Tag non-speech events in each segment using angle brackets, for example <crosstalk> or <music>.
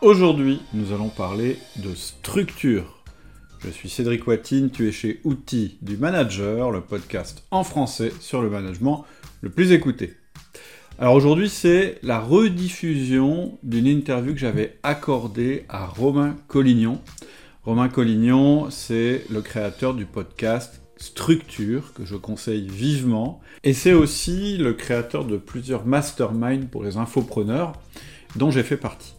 Aujourd'hui, nous allons parler de structure. Je suis Cédric Watine, tu es chez Outils du Manager, le podcast en français sur le management le plus écouté. Alors aujourd'hui, c'est la rediffusion d'une interview que j'avais accordée à Romain Collignon. Romain Collignon, c'est le créateur du podcast structure que je conseille vivement. Et c'est aussi le créateur de plusieurs masterminds pour les infopreneurs dont j'ai fait partie.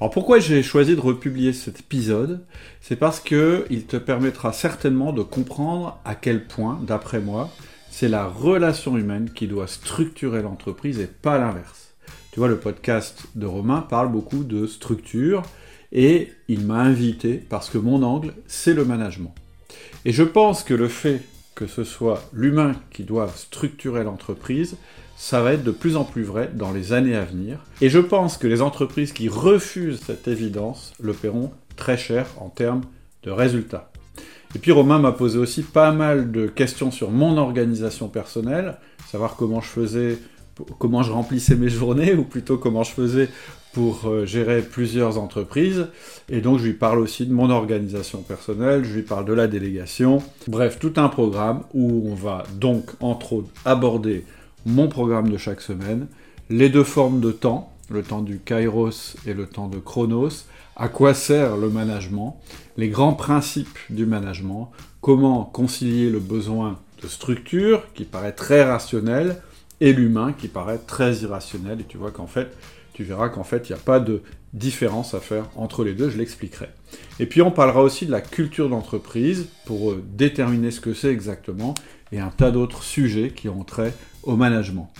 Alors pourquoi j'ai choisi de republier cet épisode? C'est parce que il te permettra certainement de comprendre à quel point, d'après moi, c'est la relation humaine qui doit structurer l'entreprise et pas l'inverse. Tu vois, le podcast de Romain parle beaucoup de structure et il m'a invité parce que mon angle, c'est le management. Et je pense que le fait que ce soit l'humain qui doive structurer l'entreprise, ça va être de plus en plus vrai dans les années à venir. Et je pense que les entreprises qui refusent cette évidence le paieront très cher en termes de résultats. Et puis Romain m'a posé aussi pas mal de questions sur mon organisation personnelle, savoir comment je faisais, comment je remplissais mes journées, ou plutôt comment je faisais pour euh, gérer plusieurs entreprises. Et donc je lui parle aussi de mon organisation personnelle, je lui parle de la délégation. Bref, tout un programme où on va donc entre autres aborder mon programme de chaque semaine, les deux formes de temps, le temps du kairos et le temps de chronos, à quoi sert le management, les grands principes du management, comment concilier le besoin de structure qui paraît très rationnel et l'humain qui paraît très irrationnel. Et tu vois qu'en fait, tu verras qu'en fait, il n'y a pas de différence à faire entre les deux, je l'expliquerai. Et puis on parlera aussi de la culture d'entreprise pour euh, déterminer ce que c'est exactement et un tas d'autres sujets qui ont trait au management.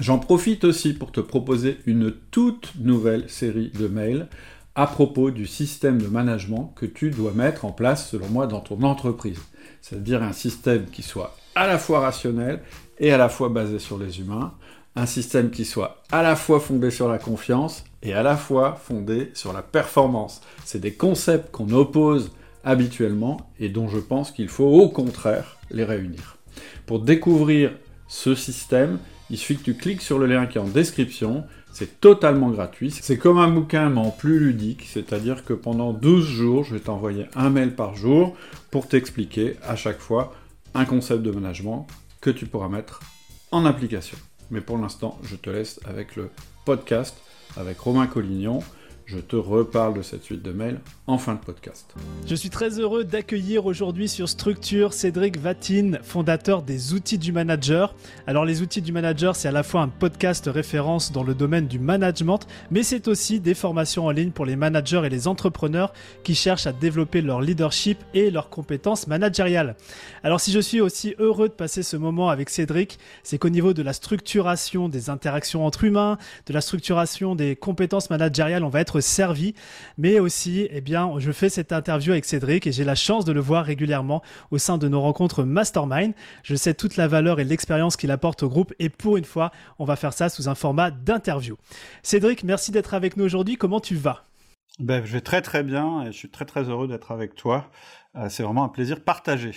J'en profite aussi pour te proposer une toute nouvelle série de mails à propos du système de management que tu dois mettre en place selon moi dans ton entreprise. C'est-à-dire un système qui soit à la fois rationnel et à la fois basé sur les humains, un système qui soit à la fois fondé sur la confiance et à la fois fondé sur la performance. C'est des concepts qu'on oppose habituellement et dont je pense qu'il faut au contraire les réunir. Pour découvrir ce système, il suffit que tu cliques sur le lien qui est en description. C'est totalement gratuit. C'est comme un bouquin, mais en plus ludique. C'est-à-dire que pendant 12 jours, je vais t'envoyer un mail par jour pour t'expliquer à chaque fois un concept de management que tu pourras mettre en application. Mais pour l'instant, je te laisse avec le podcast avec Romain Collignon. Je te reparle de cette suite de mails en fin de podcast. Je suis très heureux d'accueillir aujourd'hui sur Structure Cédric Vatine, fondateur des outils du manager. Alors les outils du manager, c'est à la fois un podcast référence dans le domaine du management, mais c'est aussi des formations en ligne pour les managers et les entrepreneurs qui cherchent à développer leur leadership et leurs compétences managériales. Alors si je suis aussi heureux de passer ce moment avec Cédric, c'est qu'au niveau de la structuration des interactions entre humains, de la structuration des compétences managériales, on va être servi, mais aussi, eh bien, je fais cette interview avec Cédric et j'ai la chance de le voir régulièrement au sein de nos rencontres Mastermind. Je sais toute la valeur et l'expérience qu'il apporte au groupe et pour une fois, on va faire ça sous un format d'interview. Cédric, merci d'être avec nous aujourd'hui. Comment tu vas? Ben, Je vais très très bien et je suis très très heureux d'être avec toi. Euh, c'est vraiment un plaisir partagé.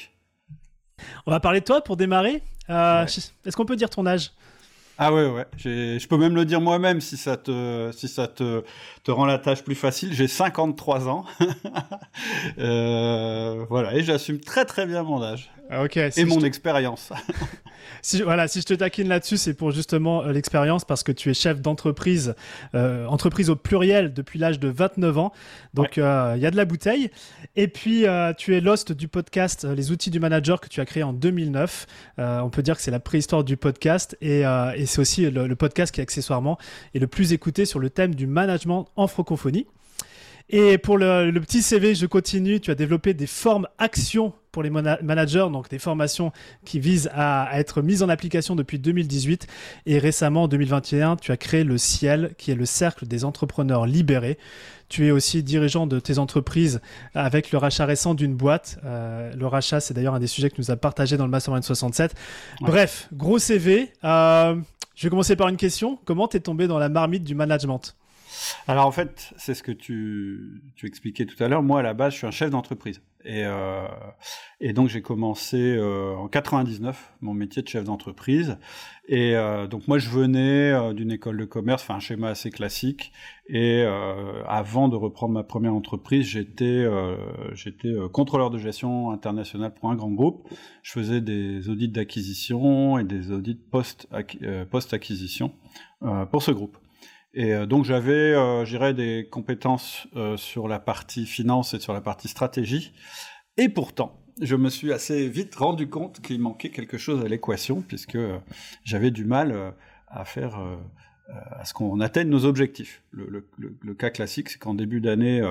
On va parler de toi pour démarrer. Euh, est-ce qu'on peut dire ton âge? Ah ouais, ouais. Je peux même le dire moi-même si ça te, si ça te, te rend la tâche plus facile. J'ai 53 ans. <laughs> euh, voilà, et j'assume très très bien mon âge. Ah, ok. et mon expérience. <laughs> si, voilà, si je te taquine là-dessus, c'est pour justement euh, l'expérience parce que tu es chef d'entreprise, euh, entreprise au pluriel depuis l'âge de 29 ans. Donc il y a de la bouteille. Et puis tu es l'host du podcast Les outils du manager que tu as créé en 2009. on peut dire que c'est la préhistoire du podcast et, et c'est aussi le, le podcast qui accessoirement est le plus écouté sur le thème du management en francophonie. Et pour le, petit CV, je continue. Tu as développé des formes actions pour les managers, donc des formations qui visent à, être mises en application depuis 2018. Et récemment, en 2021, tu as créé le Ciel, qui est le cercle des entrepreneurs libérés. Tu es aussi dirigeant de tes entreprises avec le rachat récent d'une boîte. Euh, le rachat, c'est d'ailleurs un des sujets que nous a partagé dans le Mastermind 67. Bref, gros CV. Euh, je vais commencer par une question. Comment t'es tombé dans la marmite du management? Alors en fait, c'est ce que tu, tu expliquais tout à l'heure. Moi, à la base, je suis un chef d'entreprise. Et, euh, et donc j'ai commencé euh, en 99 mon métier de chef d'entreprise. Et euh, donc moi je venais euh, d'une école de commerce, enfin un schéma assez classique. Et euh, avant de reprendre ma première entreprise, j'étais euh, j'étais contrôleur de gestion internationale pour un grand groupe. Je faisais des audits d'acquisition et des audits post post acquisition pour ce groupe. Et donc j'avais, euh, j'irais, des compétences euh, sur la partie finance et sur la partie stratégie. Et pourtant, je me suis assez vite rendu compte qu'il manquait quelque chose à l'équation, puisque euh, j'avais du mal euh, à faire, euh, à ce qu'on atteigne nos objectifs. Le, cas classique, c'est qu'en début d'année,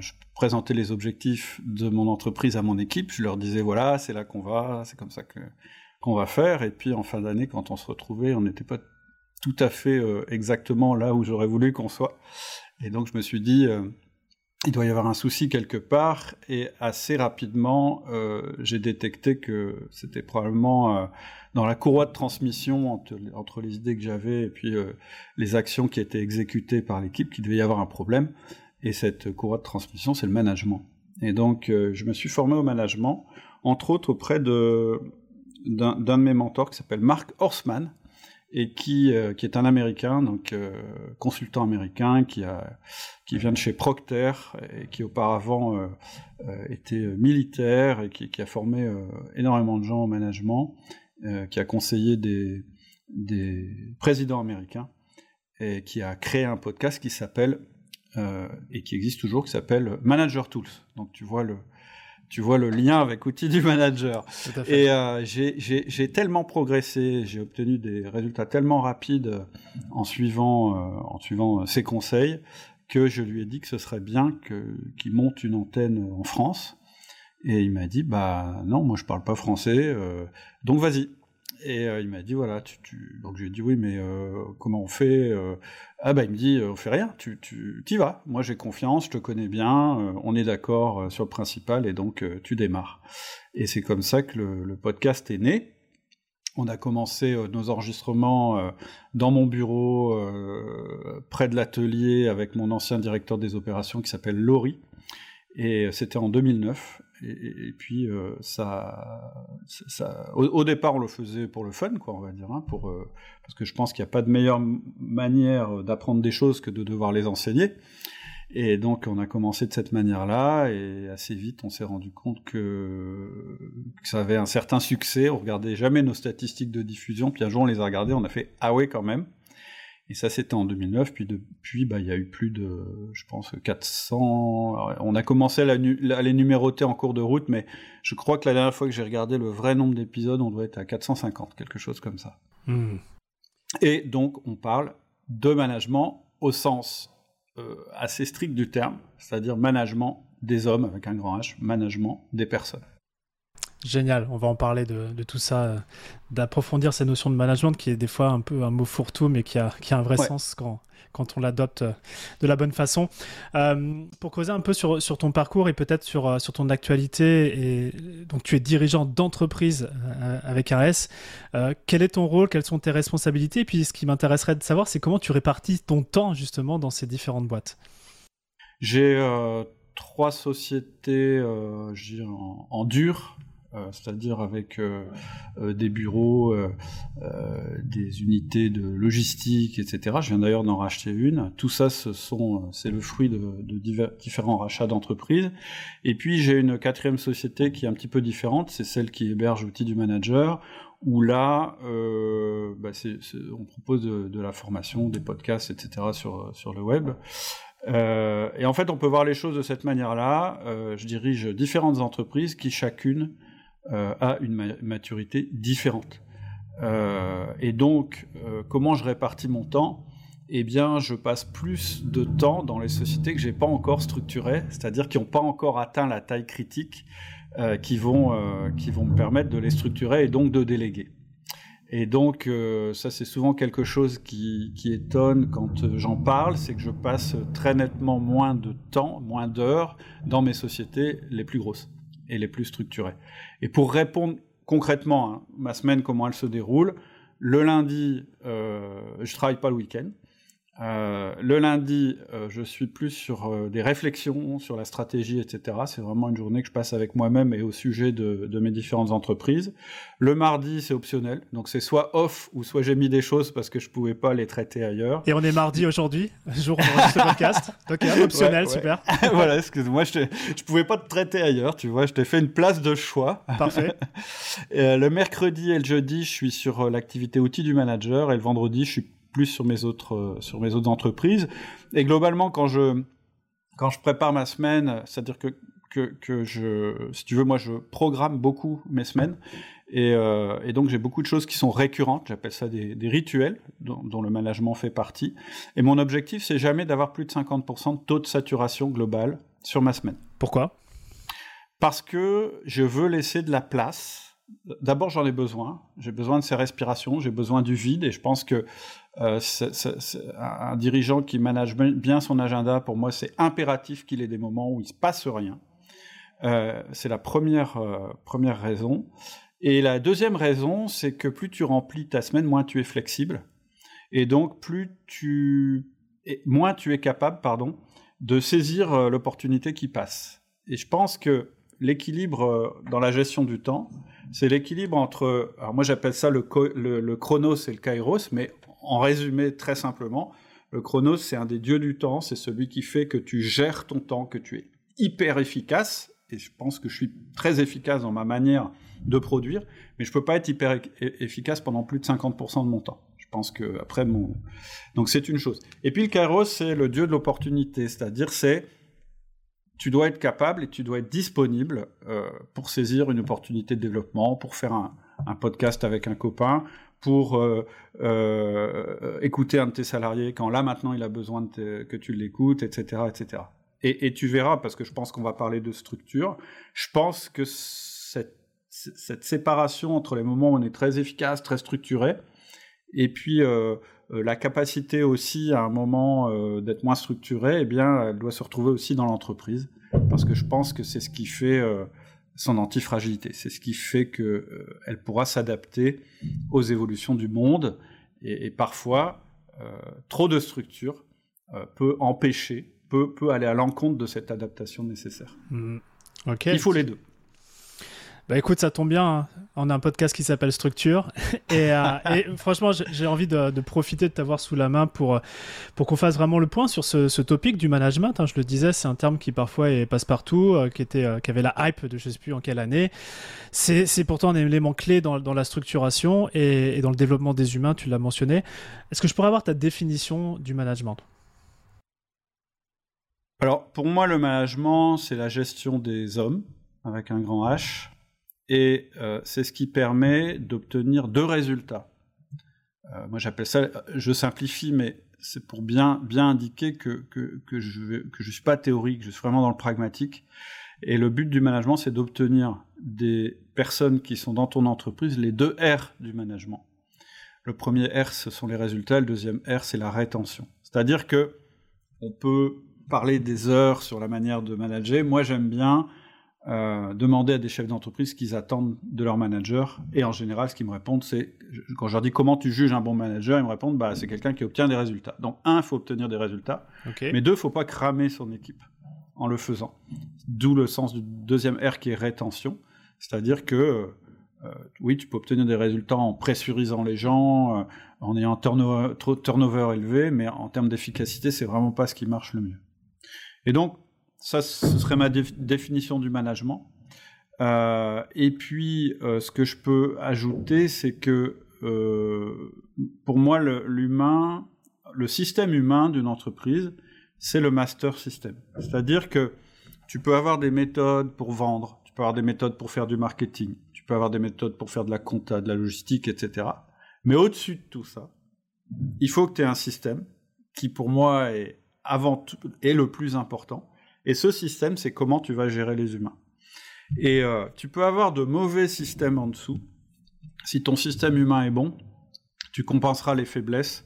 je présentais les objectifs de mon entreprise à mon équipe. Je leur disais voilà, c'est là qu'on va, c'est comme ça qu'on va faire. Et puis en fin d'année, quand on se retrouvait, on n'était pas tout à fait euh, exactement là où j'aurais voulu qu'on soit. Et donc je me suis dit, euh, il doit y avoir un souci quelque part, et assez rapidement, euh, j'ai détecté que c'était probablement dans la courroie de transmission entre, les idées que j'avais et puis les actions qui étaient exécutées par l'équipe qu'il devait y avoir un problème. Et cette courroie de transmission, c'est le management. Et donc, je me suis formé au management, entre autres auprès de d'un de mes mentors qui s'appelle Mark Horstman, et qui, euh, qui est un Américain, donc euh, consultant américain, qui, a, qui vient de chez Procter et qui auparavant euh, était militaire et qui, a formé énormément de gens au management, qui a conseillé des, des présidents américains et qui a créé un podcast qui s'appelle et qui existe toujours, qui s'appelle Manager Tools. Donc tu vois le, tu vois le lien avec outils du manager. Et euh, j'ai tellement progressé, j'ai obtenu des résultats tellement rapides en suivant, euh, en suivant ses conseils que je lui ai dit que ce serait bien qu'il qu monte une antenne en France. Et il m'a dit, bah non, moi je parle pas français, euh, donc vas-y. Et euh, il m'a dit voilà, donc je lui ai dit oui, mais euh, comment on fait euh... Ah bah il me dit on fait rien, tu tu y vas. Moi j'ai confiance, je te connais bien, on est d'accord sur le principal et donc tu démarres. Et c'est comme ça que le, le, podcast est né. On a commencé nos enregistrements dans mon bureau, près de l'atelier, avec mon ancien directeur des opérations qui s'appelle Laurie. Et c'était en 2009 et, puis euh, ça, au, départ on le faisait pour le fun, quoi, on va dire, hein, pour euh, parce que je pense qu'il n'y a pas de meilleure manière d'apprendre des choses que de devoir les enseigner. Et donc on a commencé de cette manière-là, et assez vite on s'est rendu compte que, que, ça avait un certain succès. On regardait jamais nos statistiques de diffusion, puis un jour on les a regardées, on a fait ah ouais quand même. Et ça, c'était en 2009. Puis depuis, bah, il y a eu plus de, je pense, 400. On a commencé à, la, à, les numéroter en cours de route, mais je crois que la dernière fois que j'ai regardé le vrai nombre d'épisodes, on doit être à 450, quelque chose comme ça. Mmh. Et donc, on parle de management au sens euh, assez strict du terme, c'est-à-dire management des hommes avec un grand H, management des personnes. Génial, on va en parler de, de tout ça, euh, d'approfondir ces notions de management qui est des fois un peu un mot fourre-tout, mais qui a, qui a un vrai ouais. sens quand, quand on l'adopte euh, de la bonne façon. Euh, pour causer un peu sur, sur ton parcours et peut-être sur, sur ton actualité, et donc tu es dirigeant d'entreprise avec un S. Quel est ton rôle Quelles sont tes responsabilités? Et puis ce qui m'intéresserait de savoir, c'est comment tu répartis ton temps justement dans ces différentes boîtes? J'ai trois sociétés en, en dur c'est-à-dire avec euh, euh, des bureaux, des unités de logistique, etc. Je viens d'ailleurs d'en racheter une. Tout ça, ce sont, c'est le fruit de, différents rachats d'entreprises. Et puis j'ai une quatrième société qui est un petit peu différente, c'est celle qui héberge l'outil du manager, où là, euh, bah on propose de, la formation, des podcasts, etc. sur, sur le web. Euh, et en fait, on peut voir les choses de cette manière-là. Euh, je dirige différentes entreprises qui chacune euh, a une ma maturité différente. Euh, et donc, euh, comment je répartis mon temps? Eh bien, je passe plus de temps dans les sociétés que j'ai pas encore structurées, c'est-à-dire qui n'ont pas encore atteint la taille critique, euh, qui vont euh, qui vont me permettre de les structurer et donc de déléguer. Et donc, euh, ça, c'est souvent quelque chose qui étonne quand j'en parle, c'est que je passe très nettement moins de temps, moins d'heures dans mes sociétés les plus grosses et les plus structurées. Et pour répondre concrètement, hein, ma semaine, comment elle se déroule, le lundi, euh, je travaille pas le week-end. Euh, le lundi, euh, je suis plus sur euh, des réflexions sur la stratégie, etc. C'est vraiment une journée que je passe avec moi-même et au sujet de, de, mes différentes entreprises. Le mardi, c'est optionnel, donc c'est soit off ou soit j'ai mis des choses parce que je pouvais pas les traiter ailleurs. Et on est mardi aujourd'hui, jour où on ce podcast. <laughs> Donc optionnel, super. <laughs> voilà, excuse-moi, je, je pouvais pas te traiter ailleurs, tu vois, je t'ai fait une place de choix. Parfait. <laughs> le mercredi et le jeudi, je suis sur l'activité outils du manager et le vendredi, je suis plus sur mes autres euh, sur mes autres entreprises. Et globalement, quand je quand je prépare ma semaine, c'est-à-dire que, que, que je, si tu veux, moi, je programme beaucoup mes semaines. Et, euh, et donc, j'ai beaucoup de choses qui sont récurrentes. J'appelle ça des, des rituels dont, dont, le management fait partie. Et mon objectif, c'est jamais d'avoir plus de 50% de taux de saturation global sur ma semaine. Pourquoi? Parce que je veux laisser de la place D'abord, j'en ai besoin. J'ai besoin de ces respirations, j'ai besoin du vide, et je pense que euh, un dirigeant qui manage bien son agenda, pour moi, c'est impératif qu'il ait des moments où il se passe rien. Euh, c'est la première euh, première raison. Et la deuxième raison, c'est que plus tu remplis ta semaine, moins tu es flexible, et donc plus tu, moins tu es capable, pardon, de saisir l'opportunité qui passe. Et je pense que l'équilibre dans la gestion du temps, c'est l'équilibre entre, alors moi j'appelle ça le, le, chronos et le kairos, mais en résumé très simplement, le chronos c'est un des dieux du temps, c'est celui qui fait que tu gères ton temps, que tu es hyper efficace, et je pense que je suis très efficace dans ma manière de produire, mais je peux pas être hyper efficace pendant plus de 50% de mon temps. Je pense que après mon, donc c'est une chose. Et puis le kairos c'est le dieu de l'opportunité, c'est-à-dire c'est tu dois être capable et tu dois être disponible euh, pour saisir une opportunité de développement, pour faire un podcast avec un copain, pour euh, euh, écouter un de tes salariés quand là maintenant il a besoin de que tu l'écoutes, etc., etc. Et, tu verras, parce que je pense qu'on va parler de structure, je pense que cette, cette, séparation entre les moments où on est très efficace, très structuré, et puis euh, la capacité aussi à un moment d'être moins structuré, eh bien, elle doit se retrouver aussi dans l'entreprise, parce que je pense que c'est ce qui fait son antifragilité, c'est ce qui fait que elle pourra s'adapter aux évolutions du monde, et, et parfois trop de structure peut empêcher, peut, peut aller à l'encontre de cette adaptation nécessaire. Mmh. Il faut les deux. Bah écoute, ça tombe bien. Hein. On a un podcast qui s'appelle Structure. <laughs> et, euh, et, <laughs> franchement, j'ai envie de, de, profiter de t'avoir sous la main pour, pour qu'on fasse vraiment le point sur ce, ce topic du management. Hein. Je le disais, c'est un terme qui parfois est passe-partout, euh, qui, était, euh, qui avait la hype de je sais plus en quelle année. C'est pourtant un élément clé dans, dans la structuration et, et dans le développement des humains, tu l'as mentionné. Est-ce que je pourrais avoir ta définition du management? Alors, pour moi, le management, c'est la gestion des hommes, avec un grand H et euh, c'est ce qui permet d'obtenir deux résultats. Euh, moi j'appelle ça, je simplifie, mais c'est pour bien, bien indiquer que, que, que je ne suis pas théorique, je suis vraiment dans le pragmatique. Et le but du management, c'est d'obtenir des personnes qui sont dans ton entreprise les deux R du management. Le premier R, ce sont les résultats, le deuxième R, c'est la rétention. C'est-à-dire que on peut parler des heures sur la manière de manager. Moi, j'aime bien euh, demander à des chefs d'entreprise ce qu'ils attendent de leur manager. Et en général, ce qu'ils me répondent, c'est, quand je leur dis comment tu juges un bon manager, ils me répondent, bah, c'est quelqu'un qui obtient des résultats. Donc, un, il faut obtenir des résultats. Mais deux, il faut pas cramer son équipe en le faisant. D'où le sens du deuxième R qui est rétention. C'est-à-dire que, euh, oui, tu peux obtenir des résultats en pressurisant les gens, euh, en ayant turnover, trop de turnover élevé, mais en termes d'efficacité, c'est vraiment pas ce qui marche le mieux. Et donc, ça, ce serait ma définition du management. Euh, et puis, euh, ce que je peux ajouter, c'est que euh, pour moi, l'humain, le, système humain d'une entreprise, c'est le master system. C'est-à-dire que tu peux avoir des méthodes pour vendre, tu peux avoir des méthodes pour faire du marketing, tu peux avoir des méthodes pour faire de la compta, de la logistique, etc. Mais au-dessus de tout ça, il faut que tu aies un système qui, pour moi, est avant tout, est le plus important et ce système, c'est comment tu vas gérer les humains. Et euh, tu peux avoir de mauvais systèmes en dessous. Si ton système humain est bon, tu compenseras les faiblesses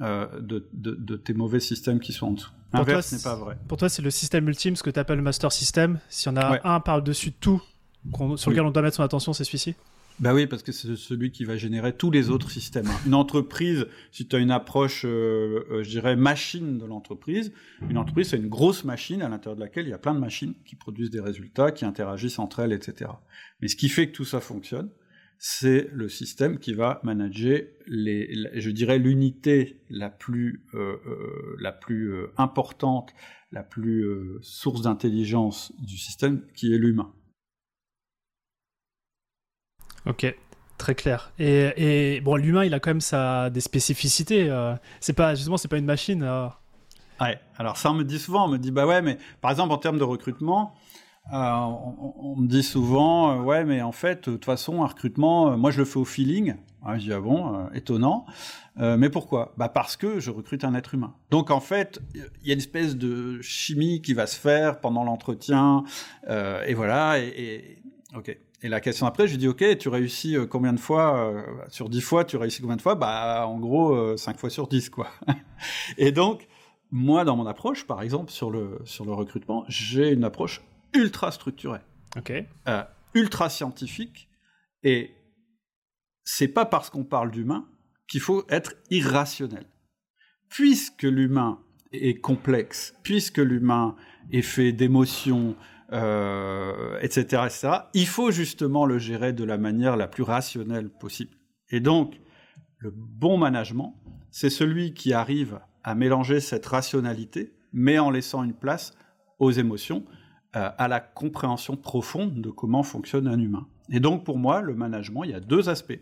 euh, de, de, de, tes mauvais systèmes qui sont en dessous. L'inverse n'est pas vrai. Pour toi, c'est le système ultime, ce que tu appelles le master system. Si on a un par-dessus tout sur lequel on doit mettre son attention, c'est celui-ci? Bah oui, parce que c'est celui qui va générer tous les autres systèmes. Une entreprise, si tu as une approche, euh, euh, je dirais, machine de l'entreprise, une entreprise, c'est une grosse machine à l'intérieur de laquelle il y a plein de machines qui produisent des résultats, qui interagissent entre elles, etc. Mais ce qui fait que tout ça fonctionne, c'est le système qui va manager les, je dirais l'unité la plus euh, euh, la plus euh, importante, la plus source d'intelligence du système, qui est l'humain. Ok, très clair. Et, bon, l'humain, il a quand même sa des spécificités. c'est pas justement, c'est pas une machine. Ouais. Alors ça, on me dit souvent, on me dit bah ouais, mais par exemple en termes de recrutement, euh, on, me dit souvent, euh, ouais, mais en fait, de toute façon, un recrutement, euh, moi je le fais au feeling. Ah, je dis, ah bon, étonnant. mais pourquoi? Bah parce que je recrute un être humain. Donc en fait, il y a une espèce de chimie qui va se faire pendant l'entretien, et voilà. Et, ok. Et la question après, je lui dis, ok, tu réussis combien de fois Sur 10 fois, tu réussis combien de fois? Bah en gros, 5 fois sur 10, quoi. <laughs> et donc, moi, dans mon approche, par exemple, sur le, sur le recrutement, j'ai une approche ultra structuré, euh, ultra scientifique, et c'est pas parce qu'on parle d'humain qu'il faut être irrationnel. Puisque l'humain est complexe, puisque l'humain est fait d'émotions, euh, etc., etc., il faut justement le gérer de la manière la plus rationnelle possible. Et donc, le bon management, c'est celui qui arrive à mélanger cette rationalité, mais en laissant une place aux émotions, euh, à la compréhension profonde de comment fonctionne un humain. Et donc pour moi, le management, il y a deux aspects.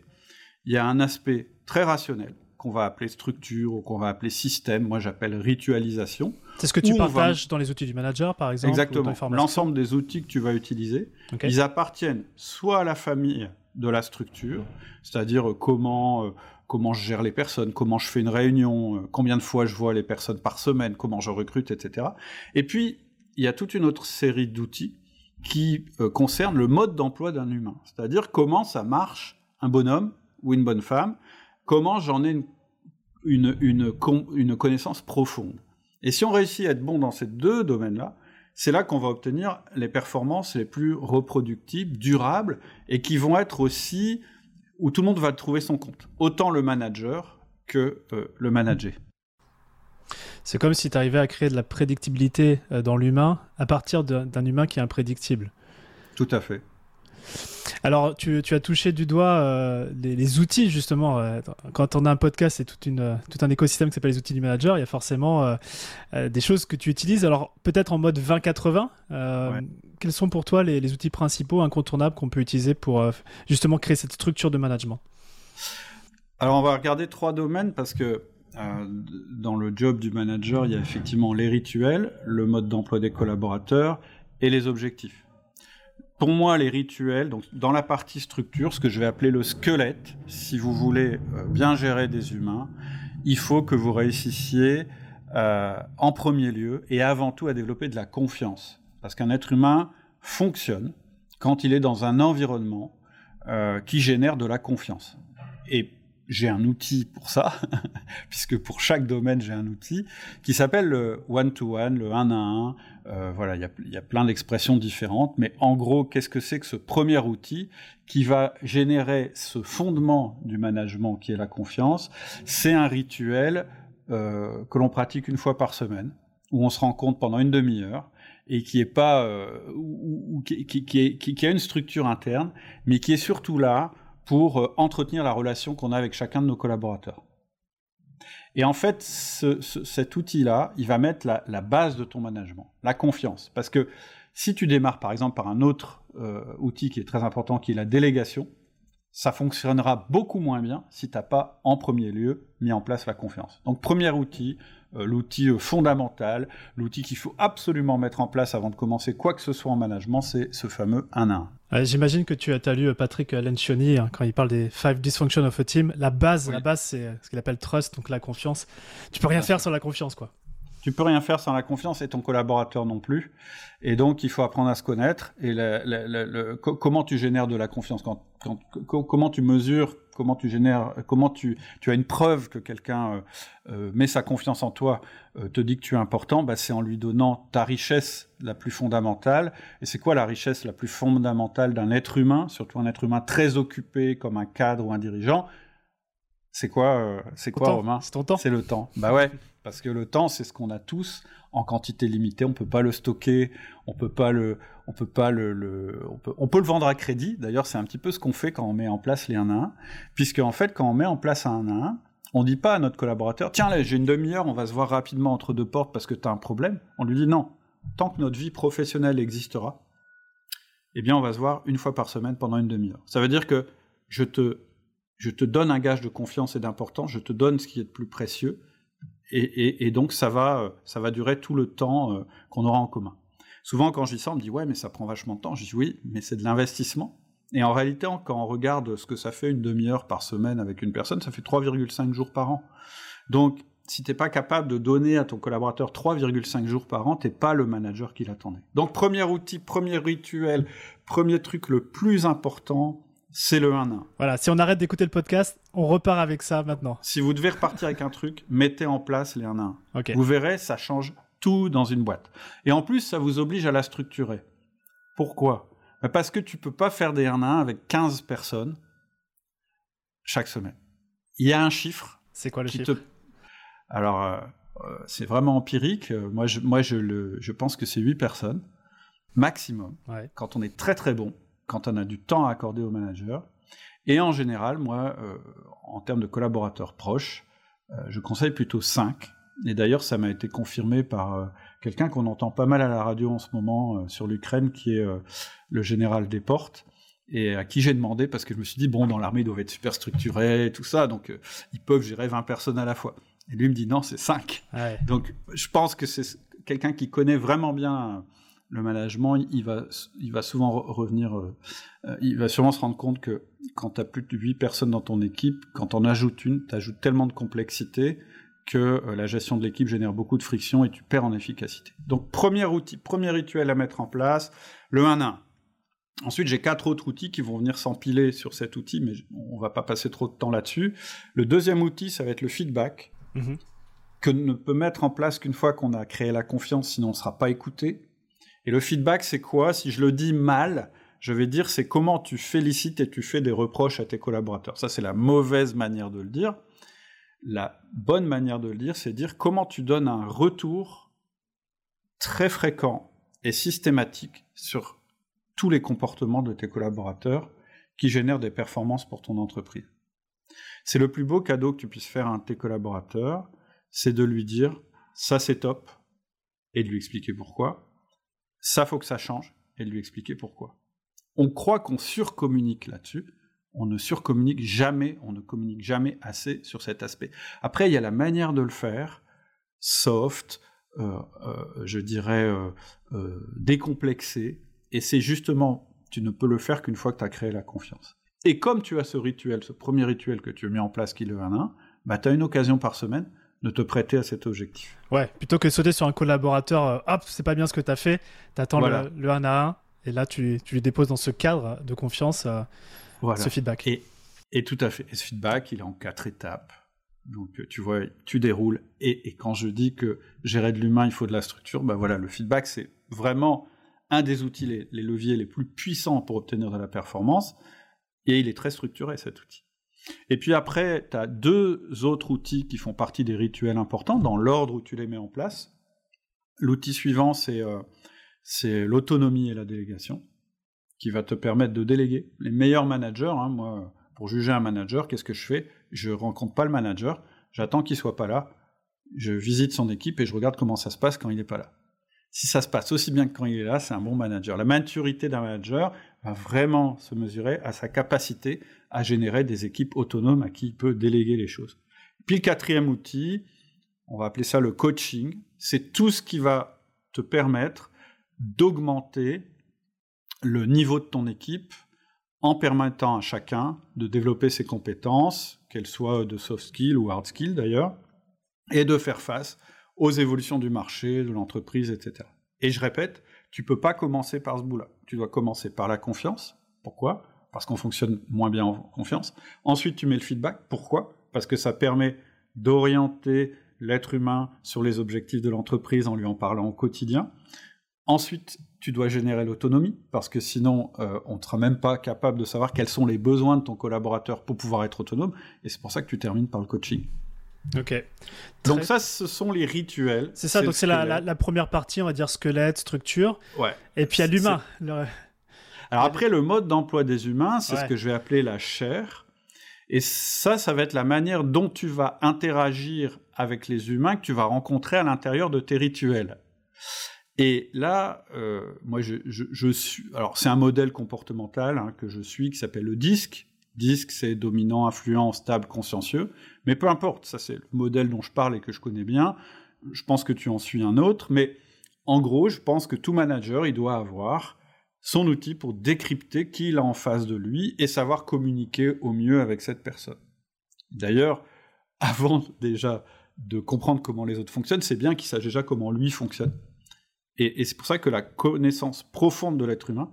Il y a un aspect très rationnel qu'on va appeler structure ou qu'on va appeler système. Moi, j'appelle ritualisation. C'est ce que tu partages dans les outils du manager, par exemple Exactement. L'ensemble des outils que tu vas utiliser, ils appartiennent soit à la famille de la structure, c'est-à-dire euh, comment euh, comment je gère les personnes, comment je fais une réunion, combien de fois je vois les personnes par semaine, comment je recrute, etc. Et puis il y a toute une autre série d'outils qui euh, concernent le mode d'emploi d'un humain. C'est-à-dire comment ça marche un bonhomme ou une bonne femme, comment j'en ai une, une, connaissance profonde. Et si on réussit à être bon dans ces deux domaines-là, c'est là, qu'on va obtenir les performances les plus reproductibles, durables, et qui vont être aussi où tout le monde va trouver son compte. Autant le manager que euh, le manager. C'est comme si tu arrivais à créer de la prédictibilité euh, dans l'humain à partir d'un humain qui est imprédictible. Tout à fait. Alors, tu, as touché du doigt euh, les, outils, justement. Euh, quand on a un podcast, c'est tout, tout un écosystème qui s'appelle les outils du manager. Il y a forcément des choses que tu utilises. Alors, peut-être en mode 20-80. Quels sont pour toi les, les outils principaux, incontournables qu'on peut utiliser pour justement créer cette structure de management? Alors, on va regarder trois domaines parce que euh, dans le job du manager, il y a effectivement les rituels, le mode d'emploi des collaborateurs et les objectifs. Pour moi, les rituels, donc dans la partie structure, ce que je vais appeler le squelette, si vous voulez euh, bien gérer des humains, il faut que vous réussissiez euh, en premier lieu et avant tout à développer de la confiance. Parce qu'un être humain fonctionne quand il est dans un environnement qui génère de la confiance. J'ai un outil pour ça, <laughs> puisque pour chaque domaine j'ai un outil qui s'appelle le one-to-one, le un à un. Euh, voilà, il y, y a, plein d'expressions différentes, mais en gros, qu'est-ce que c'est que ce premier outil qui va générer ce fondement du management qui est la confiance? C'est un rituel euh, que l'on pratique une fois par semaine, où on se rencontre pendant une demi-heure et qui est pas, euh, ou, qui, qui, qui, qui a une structure interne, mais qui est surtout là pour euh, entretenir la relation qu'on a avec chacun de nos collaborateurs. Et en fait, cet outil-là, il va mettre la, base de ton management, la confiance. Parce que si tu démarres par exemple par un autre euh, outil qui est très important, qui est la délégation, ça fonctionnera beaucoup moins bien si tu n'as pas en premier lieu mis en place la confiance. Donc premier outil, l'outil euh, fondamental, l'outil qu'il faut absolument mettre en place avant de commencer quoi que ce soit en management, c'est ce fameux 1 à 1. J'imagine que tu as, lu euh, Patrick Lencioni hein, quand il parle des five dysfunctions of a team. La base, la base, c'est ce qu'il appelle trust, donc la confiance. Tu peux rien faire sans la confiance, quoi. Tu peux rien faire sans la confiance et ton collaborateur non plus. Et donc, il faut apprendre à se connaître. Et comment tu génères de la confiance quand, Comment tu mesures Comment tu génères Comment tu, tu as une preuve que quelqu'un euh, euh, met sa confiance en toi, euh, te dit que tu es important bah, C'est en lui donnant ta richesse la plus fondamentale. Et c'est quoi la richesse la plus fondamentale d'un être humain, surtout un être humain très occupé comme un cadre ou un dirigeant? C'est quoi, c'est quoi, Romain? C'est ton temps. C'est le temps. Bah ouais. Parce que le temps, c'est ce qu'on a tous en quantité limitée. On peut pas le stocker, on peut pas le, on peut pas le, on, peut, on, peut, le vendre à crédit. D'ailleurs, c'est un petit peu ce qu'on fait quand on met en place les 1 à 1. Puisque, en fait, quand on met en place un 1 à 1, on dit pas à notre collaborateur, tiens, là, j'ai une demi-heure, on va se voir rapidement entre deux portes parce que tu as un problème. On lui dit non. Tant que notre vie professionnelle existera, eh bien, on va se voir une fois par semaine pendant une demi-heure. Ça veut dire que je te, je te donne un gage de confiance et d'importance, je te donne ce qui est le plus précieux, et, donc ça va, euh, ça va durer tout le temps euh, qu'on aura en commun. Souvent, quand je dis ça, on me dit ouais, mais ça prend vachement de temps. Je dis oui, mais c'est de l'investissement. Et en réalité, quand on regarde ce que ça fait une demi-heure par semaine avec une personne, ça fait 3,5 jours par an. Donc, si tu n'es pas capable de donner à ton collaborateur 3,5 jours par an, t'es pas le manager qu'il attendait. Donc, premier outil, premier rituel, premier truc le plus important, c'est le 1-1. Voilà, si on arrête d'écouter le podcast, on repart avec ça maintenant. Si vous devez repartir avec un truc, mettez en place les 1-1. Vous verrez, ça change tout dans une boîte. Et en plus, ça vous oblige à la structurer. Pourquoi? Bah, Parce que tu peux pas faire des 1-1 avec 15 personnes chaque semaine. Il y a un chiffre. C'est quoi le chiffre? Alors, euh, euh, c'est vraiment empirique. Euh, moi, je, moi je, le, je pense que c'est 8 personnes maximum. Quand on est très très bon, quand on a du temps à accorder au manager. Et en général, moi, euh, en termes de collaborateurs proches, euh, je conseille plutôt 5. Et d'ailleurs, ça m'a été confirmé par euh, quelqu'un qu'on entend pas mal à la radio en ce moment sur l'Ukraine, qui est le général Desportes, et à qui j'ai demandé, parce que je me suis dit, bon, dans l'armée, ils doivent être super structurés, tout ça, donc ils peuvent gérer 20 personnes à la fois. Et lui me dit, non, c'est 5. Donc je pense que c'est quelqu'un qui connaît vraiment bien le management, il va, il va souvent revenir, euh, euh, il va sûrement se rendre compte que quand tu as plus de 8 personnes dans ton équipe, quand on ajoute une, tu ajoutes tellement de complexité que euh, la gestion de l'équipe génère beaucoup de friction et tu perds en efficacité. Donc premier outil, premier rituel à mettre en place, le 1-1. Ensuite, j'ai quatre autres outils qui vont venir s'empiler sur cet outil, mais on va pas passer trop de temps là-dessus. Le deuxième outil, ça va être le feedback, mm-hmm. que ne peut mettre en place qu'une fois qu'on a créé la confiance, sinon on ne sera pas écouté. Et le feedback, c'est quoi? Si je le dis mal, je vais dire c'est comment tu félicites et tu fais des reproches à tes collaborateurs. Ça, c'est la mauvaise manière de le dire. La bonne manière de le dire, c'est dire comment tu donnes un retour très fréquent et systématique sur tous les comportements de tes collaborateurs qui génèrent des performances pour ton entreprise. C'est le plus beau cadeau que tu puisses faire à un de tes collaborateurs, c'est de lui dire ça c'est top et de lui expliquer pourquoi ça faut que ça change, et lui expliquer pourquoi. On croit qu'on surcommunique là-dessus, on ne surcommunique jamais, on ne communique jamais assez sur cet aspect. Après, il y a la manière de le faire, soft, euh, euh, je dirais euh, décomplexé, et c'est justement, tu ne peux le faire qu'une fois que tu as créé la confiance. Et comme tu as ce rituel, ce premier rituel que tu as mis en place qui le 1 bah, tu as une occasion par semaine de te prêter à cet objectif. Ouais, plutôt que de sauter sur un collaborateur, euh, hop, c'est pas bien ce que tu as fait, tu attends le, le, 1 à 1, et là tu, tu lui déposes dans ce cadre de confiance euh, ce feedback. Et, et, tout à fait. Et ce feedback, il est en quatre étapes. Donc euh, tu vois, tu déroules. Et, et quand je dis que gérer de l'humain, il faut de la structure, ben voilà, le feedback, c'est vraiment un des outils, les, les leviers les plus puissants pour obtenir de la performance. Et il est très structuré, cet outil. Et puis après, tu as deux autres outils qui font partie des rituels importants dans l'ordre où tu les mets en place. L'outil suivant, c'est euh, l'autonomie et la délégation, qui va te permettre de déléguer. Les meilleurs managers, hein, moi, pour juger un manager, qu'est-ce que je fais? Je rencontre pas le manager, j'attends qu'il soit pas là, je visite son équipe et je regarde comment ça se passe quand il n'est pas là. Si ça se passe aussi bien que quand il est là, c'est un bon manager. La maturité d'un manager va vraiment se mesurer à sa capacité à générer des équipes autonomes à qui il peut déléguer les choses. Puis le quatrième outil, on va appeler ça le coaching, c'est tout ce qui va te permettre d'augmenter le niveau de ton équipe en permettant à chacun de développer ses compétences, qu'elles soient de soft skills ou hard skills d'ailleurs, et de faire face aux évolutions du marché, de l'entreprise, etc. Et je répète, tu peux pas commencer par ce bout-là. Tu dois commencer par la confiance. Pourquoi? Parce qu'on fonctionne moins bien en confiance. Ensuite, tu mets le feedback. Pourquoi? Parce que ça permet d'orienter l'être humain sur les objectifs de l'entreprise en lui en parlant au quotidien. Ensuite, tu dois générer l'autonomie, parce que sinon, euh, on ne sera même pas capable de savoir quels sont les besoins de ton collaborateur pour pouvoir être autonome, et c'est pour ça que tu termines par le coaching. Ok. Donc ça, ce sont les rituels. C'est ça, donc c'est la, première partie, on va dire squelette, structure. Ouais. Et puis il y a l'humain. Alors après, le mode d'emploi des humains, c'est ce que je vais appeler la chair. Et ça, ça va être la manière dont tu vas interagir avec les humains que tu vas rencontrer à l'intérieur de tes rituels. Et là, euh, moi, je, suis. Alors, c'est un modèle comportemental hein, que je suis qui s'appelle le DISC. DISC, c'est dominant, influent, stable, consciencieux. Mais peu importe, ça, c'est le modèle dont je parle et que je connais bien. Je pense que tu en suis un autre. Mais en gros, je pense que tout manager, il doit avoir son outil pour décrypter qui il a en face de lui et savoir communiquer au mieux avec cette personne. D'ailleurs, <laughs> avant déjà de comprendre comment les autres fonctionnent, c'est bien qu'il sache déjà comment lui fonctionne. Et, c'est pour ça que la connaissance profonde de l'être humain,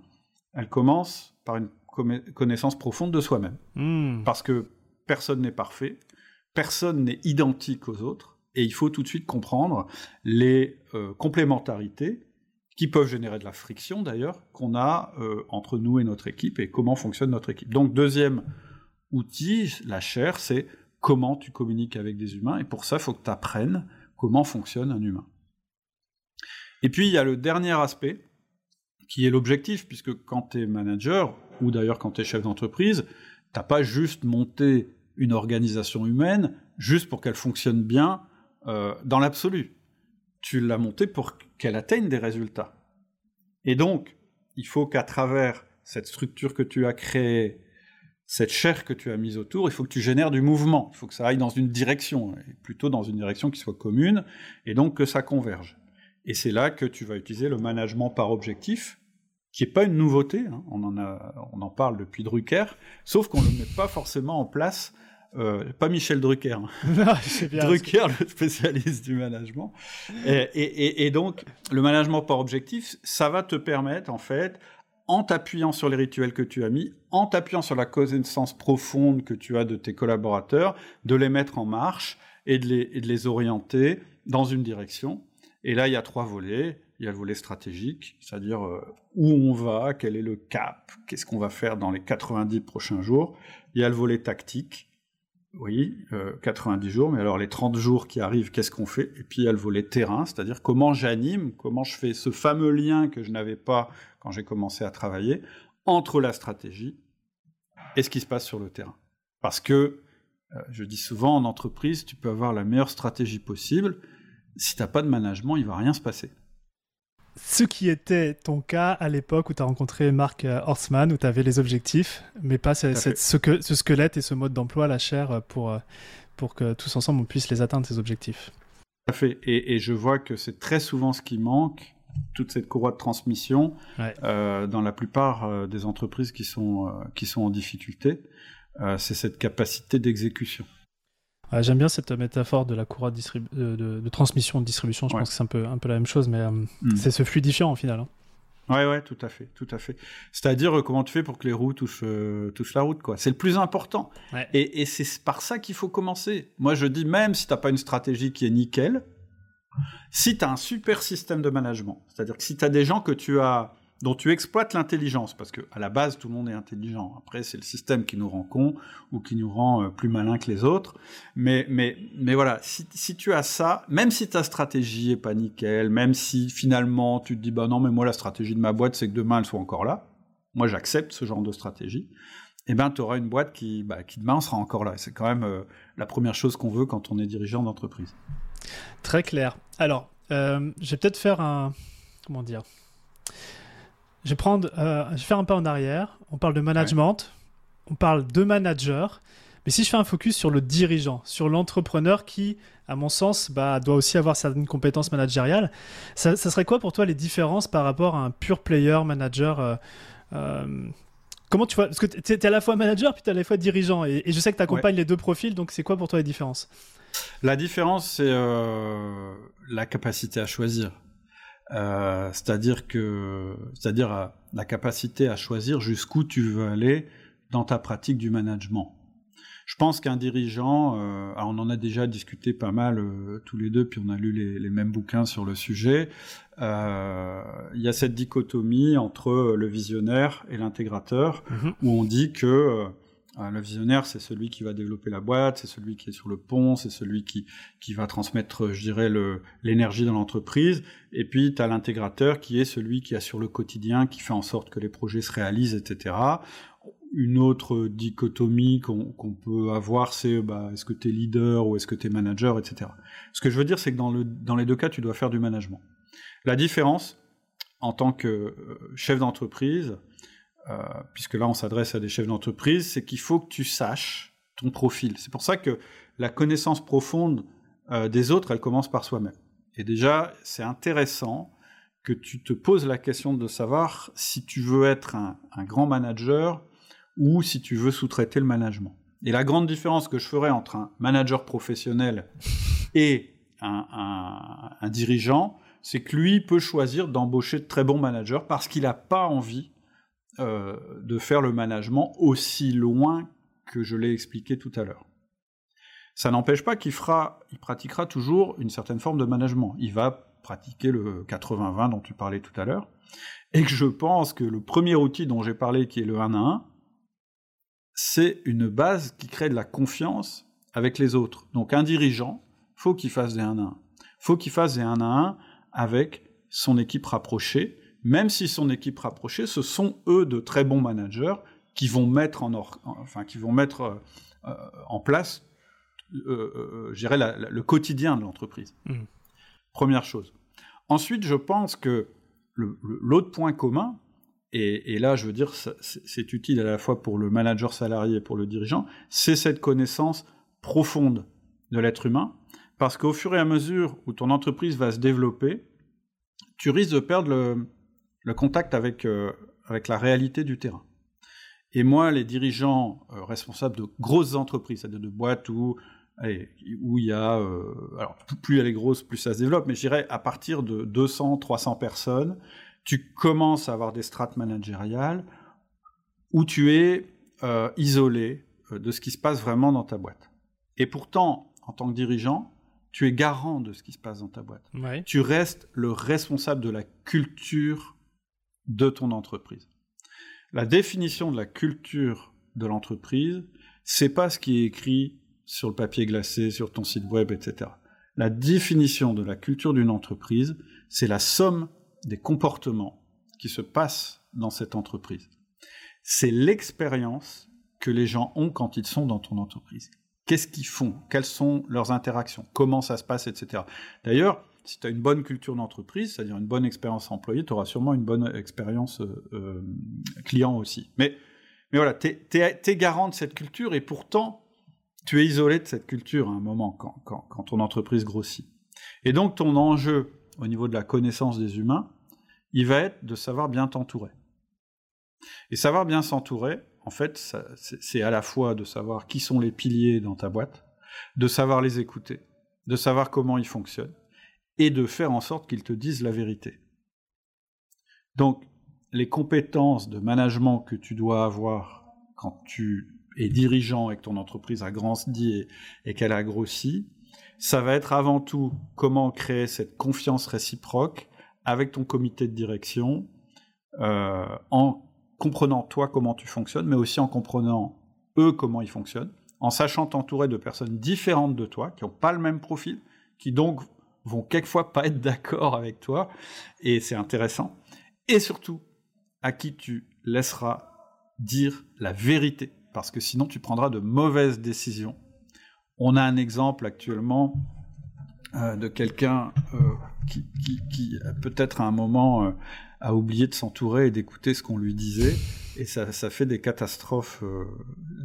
elle commence par une connaissance profonde de soi-même. Hmm. Parce que personne n'est parfait, personne n'est identique aux autres, et il faut tout de suite comprendre les euh, complémentarités qui peuvent générer de la friction d'ailleurs, qu'on a euh, entre nous et notre équipe, et comment fonctionne notre équipe. Donc deuxième outil, la chair, c'est comment tu communiques avec des humains, et pour ça, il faut que tu apprennes comment fonctionne un humain. Et puis, il y a le dernier aspect, qui est l'objectif, puisque quand tu es manager, ou d'ailleurs quand tu es chef d'entreprise, tu pas juste monté une organisation humaine juste pour qu'elle fonctionne bien euh, dans l'absolu. Tu l'as montée pour qu'elle atteigne des résultats. Et donc, il faut qu'à travers cette structure que tu as créée, cette chair que tu as mise autour, il faut que tu génères du mouvement. Il faut que ça aille dans une direction, plutôt dans une direction qui soit commune, et donc que ça converge. Et c'est là que tu vas utiliser le management par objectif, qui n'est pas une nouveauté, hein. on, en a, on en parle depuis Drucker, sauf qu'on ne le met pas forcément en place, euh, pas Michel Drucker, hein. <laughs> Drucker, le spécialiste du management. Et, et, et, donc, le management par objectif, ça va te permettre, en fait, en t'appuyant sur les rituels que tu as mis, en t'appuyant sur la connaissance profonde que tu as de tes collaborateurs, de les mettre en marche et de les, et de les orienter dans une direction. Et là, il y a trois volets. Il y a le volet stratégique, c'est-à-dire euh, où on va, quel est le cap, qu'est-ce qu'on va faire dans les 90 prochains jours. Il y a le volet tactique, oui, 90 euh, jours, mais alors les 30 jours qui arrivent, qu'est-ce qu'on fait? Et puis il y a le volet terrain, c'est-à-dire comment j'anime, comment je fais ce fameux lien que je n'avais pas quand j'ai commencé à travailler entre la stratégie et ce qui se passe sur le terrain. Parce que, euh, je dis souvent, en entreprise, tu peux avoir la meilleure stratégie possible, si tu n'as pas de management, il va rien se passer. Ce qui était ton cas à l'époque où tu as rencontré Marc euh, Horstman, où tu avais les objectifs, mais pas ce, ce, squelette et ce mode d'emploi, la chair, euh, pour, euh, pour que tous ensemble on puisse les atteindre, ces objectifs. Tout à fait. Et, je vois que c'est très souvent ce qui manque, toute cette courroie de transmission, dans la plupart des entreprises qui sont, qui sont en difficulté. c'est cette capacité d'exécution. J'aime bien cette métaphore de la courroie de, de, transmission de distribution. Je pense que c'est un peu, un peu la même chose, mais euh, hmm. c'est ce fluidifiant au final. Hein. Ouais, ouais, tout à fait, tout à fait. C'est-à-dire euh, comment tu fais pour que les roues touchent, euh, touchent la route, quoi. C'est le plus important. Et, et c'est par ça qu'il faut commencer. Moi, je dis même si tu n'as pas une stratégie qui est nickel, si tu as un super système de management, c'est-à-dire que si tu as des gens que tu as dont tu exploites l'intelligence, parce que à la base tout le monde est intelligent. Après c'est le système qui nous rend cons ou qui nous rend euh, plus malins que les autres. Mais mais mais voilà, si, si tu as ça, même si ta stratégie est pas nickel, même si finalement tu te dis bah non mais moi la stratégie de ma boîte c'est que demain elle soit encore là. Moi j'accepte ce genre de stratégie. Eh ben tu auras une boîte qui bah, qui demain sera encore là. C'est quand même euh, la première chose qu'on veut quand on est dirigeant d'entreprise. Très clair. Alors euh, je vais peut-être faire un comment dire je vais, prendre, euh, je vais faire un pas en arrière. On parle de management, on parle de manager. Mais si je fais un focus sur le dirigeant, sur l'entrepreneur qui, à mon sens, bah, doit aussi avoir certaines compétences managériales, ça, serait quoi pour toi les différences par rapport à un pure player manager euh, euh, Comment tu vois Parce que tu es, à la fois manager puis tu es à la fois dirigeant. Et, je sais que tu accompagnes les deux profils, donc c'est quoi pour toi les différences? La différence, c'est euh, la capacité à choisir. Euh, c'est-à-dire que, c'est-à-dire la capacité à choisir jusqu'où tu veux aller dans ta pratique du management. Je pense qu'un dirigeant, euh, on en a déjà discuté pas mal euh, tous les deux, puis on a lu les, mêmes bouquins sur le sujet. Euh, il y a cette dichotomie entre le visionnaire et l'intégrateur, mhm. où on dit que le visionnaire, c'est celui qui va développer la boîte, c'est celui qui est sur le pont, c'est celui qui, qui va transmettre, je dirais, l'énergie dans l'entreprise. Et puis, tu as l'intégrateur qui est celui qui assure le quotidien, qui fait en sorte que les projets se réalisent, etc une autre dichotomie qu'on peut avoir, c'est bah, est-ce que tu es leader ou est-ce que tu es manager, etc. Ce que je veux dire, c'est que dans, le, dans les deux cas, tu dois faire du management. La différence, en tant que euh, chef d'entreprise, puisque là on s'adresse à des chefs d'entreprise, c'est qu'il faut que tu saches ton profil. C'est pour ça que la connaissance profonde euh, des autres, elle commence par soi-même. Et déjà, c'est intéressant que tu te poses la question de savoir si tu veux être un, un grand manager, ou si tu veux sous-traiter le management. Et la grande différence que je ferais entre un manager professionnel et un, dirigeant, c'est que lui peut choisir d'embaucher de très bons managers parce qu'il n'a pas envie euh, de faire le management aussi loin que je l'ai expliqué tout à l'heure. Ça n'empêche pas qu'il fera, il pratiquera toujours une certaine forme de management. Il va pratiquer le 80-20 dont tu parlais tout à l'heure. Et que je pense que le premier outil dont j'ai parlé, qui est le 1 à 1, c'est une base qui crée de la confiance avec les autres. Donc un dirigeant, faut qu'il fasse des 1 à 1. Faut qu'il fasse des 1 à 1 avec son équipe rapprochée, même si son équipe rapprochée, ce sont eux de très bons managers qui vont mettre en, enfin, qui vont mettre, euh, euh, en place euh, le quotidien de l'entreprise. Mmh. Première chose. Ensuite, je pense que l'autre point commun, et, là, je veux dire, c'est utile à la fois pour le manager salarié et pour le dirigeant, c'est cette connaissance profonde de l'être humain, parce qu'au fur et à mesure où ton entreprise va se développer, tu risques de perdre le, contact avec, euh, avec la réalité du terrain. Et moi, les dirigeants euh, responsables de grosses entreprises, c'est-à-dire de boîtes où, où il y a... Euh, alors, plus elle est grosse, plus ça se développe, mais je dirais à partir de 200, 300 personnes, tu commences à avoir des strates managériales où tu es isolé de ce qui se passe vraiment dans ta boîte. Et pourtant, en tant que dirigeant, tu es garant de ce qui se passe dans ta boîte. Tu restes le responsable de la culture de ton entreprise. La définition de la culture de l'entreprise, c'est pas ce qui est écrit sur le papier glacé, sur ton site web, etc. La définition de la culture d'une entreprise, c'est la somme des comportements qui se passent dans cette entreprise. C'est l'expérience que les gens ont quand ils sont dans ton entreprise. Qu'est-ce qu'ils font? Quelles sont leurs interactions? Comment ça se passe, etc. D'ailleurs, si tu as une bonne culture d'entreprise, c'est-à-dire une bonne expérience employée, tu auras sûrement une bonne expérience euh, euh, client aussi. Mais, mais voilà, tu es, garant de cette culture et pourtant, tu es isolé de cette culture à un moment quand, quand ton entreprise grossit. Et donc, ton enjeu au niveau de la connaissance des humains, il va être de savoir bien t'entourer. Et savoir bien s'entourer, en fait, c'est à la fois de savoir qui sont les piliers dans ta boîte, de savoir les écouter, de savoir comment ils fonctionnent, et de faire en sorte qu'ils te disent la vérité. Donc, les compétences de management que tu dois avoir quand tu es dirigeant et que ton entreprise a grandi et qu'elle a grossi, ça va être avant tout comment créer cette confiance réciproque avec ton comité de direction, euh, en comprenant toi comment tu fonctionnes, mais aussi en comprenant eux comment ils fonctionnent, en sachant t'entourer de personnes différentes de toi, qui n'ont pas le même profil, qui donc vont quelquefois pas être d'accord avec toi, et c'est intéressant, et surtout à qui tu laisseras dire la vérité, parce que sinon tu prendras de mauvaises décisions. On a un exemple actuellement euh, de quelqu'un euh, qui, peut-être à un moment euh, a oublié de s'entourer et d'écouter ce qu'on lui disait, et ça, fait des catastrophes.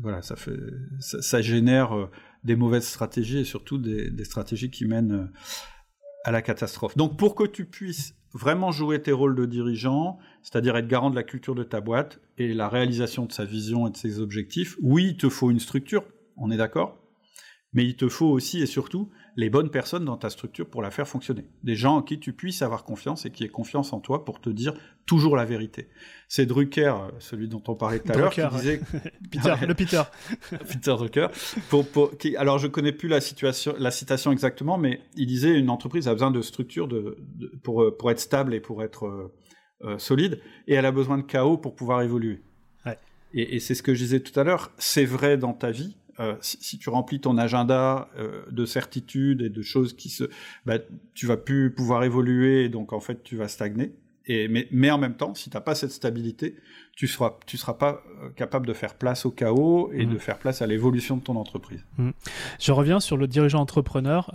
voilà, ça fait, ça, génère des mauvaises stratégies et surtout des, stratégies qui mènent la catastrophe. Donc, pour que tu puisses vraiment jouer tes rôles de dirigeant, c'est-à-dire être garant de la culture de ta boîte et la réalisation de sa vision et de ses objectifs, oui, il te faut une structure. On est d'accord Mais il te faut aussi et surtout les bonnes personnes dans ta structure pour la faire fonctionner. Des gens en qui tu puisses avoir confiance et qui aient confiance en toi pour te dire toujours la vérité. C'est Drucker, celui dont on parlait tout à l'heure, qui disait... <laughs> Peter, le Peter. <laughs> Peter Drucker. Pour, qui... Alors je connais plus la, situation, la citation exactement, mais il disait une entreprise a besoin de structure de, pour, pour être stable et pour être euh, euh, solide, et elle a besoin de chaos pour pouvoir évoluer. Ouais. Et, et c'est ce que je disais tout à l'heure, c'est vrai dans ta vie, euh, si, tu remplis ton agenda euh, de certitudes et de choses qui se, bah, tu vas plus pouvoir évoluer, donc en fait tu vas stagner. Et, mais, mais en même temps, si tu n'as pas cette stabilité, tu seras, tu seras pas euh, capable de faire place au chaos et mmh. de faire place à l'évolution de ton entreprise. Mmh. Je reviens sur le dirigeant entrepreneur.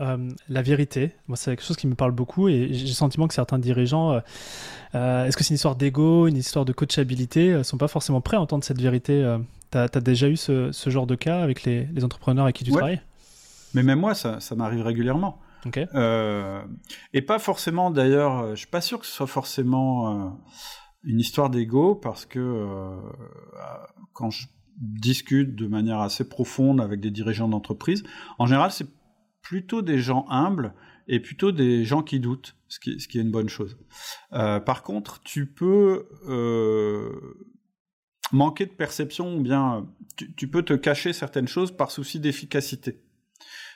la vérité, moi, c'est quelque chose qui me parle beaucoup et j'ai le sentiment que certains dirigeants, est-ce que c'est une histoire d'ego, une histoire de coachabilité, sont pas forcément prêts à entendre cette vérité T'as as déjà eu ce, genre de cas avec les, entrepreneurs avec qui tu travailles? Mais même moi, ça, m'arrive régulièrement. Euh, et pas forcément, d'ailleurs, euh, je suis pas sûr que ce soit forcément euh, une histoire d'ego, parce que quand je discute de manière assez profonde avec des dirigeants d'entreprise, en général, c'est plutôt des gens humbles et plutôt des gens qui doutent, ce qui, ce qui est une bonne chose. par contre, tu peux manquer de perception ou bien tu, peux te cacher certaines choses par souci d'efficacité.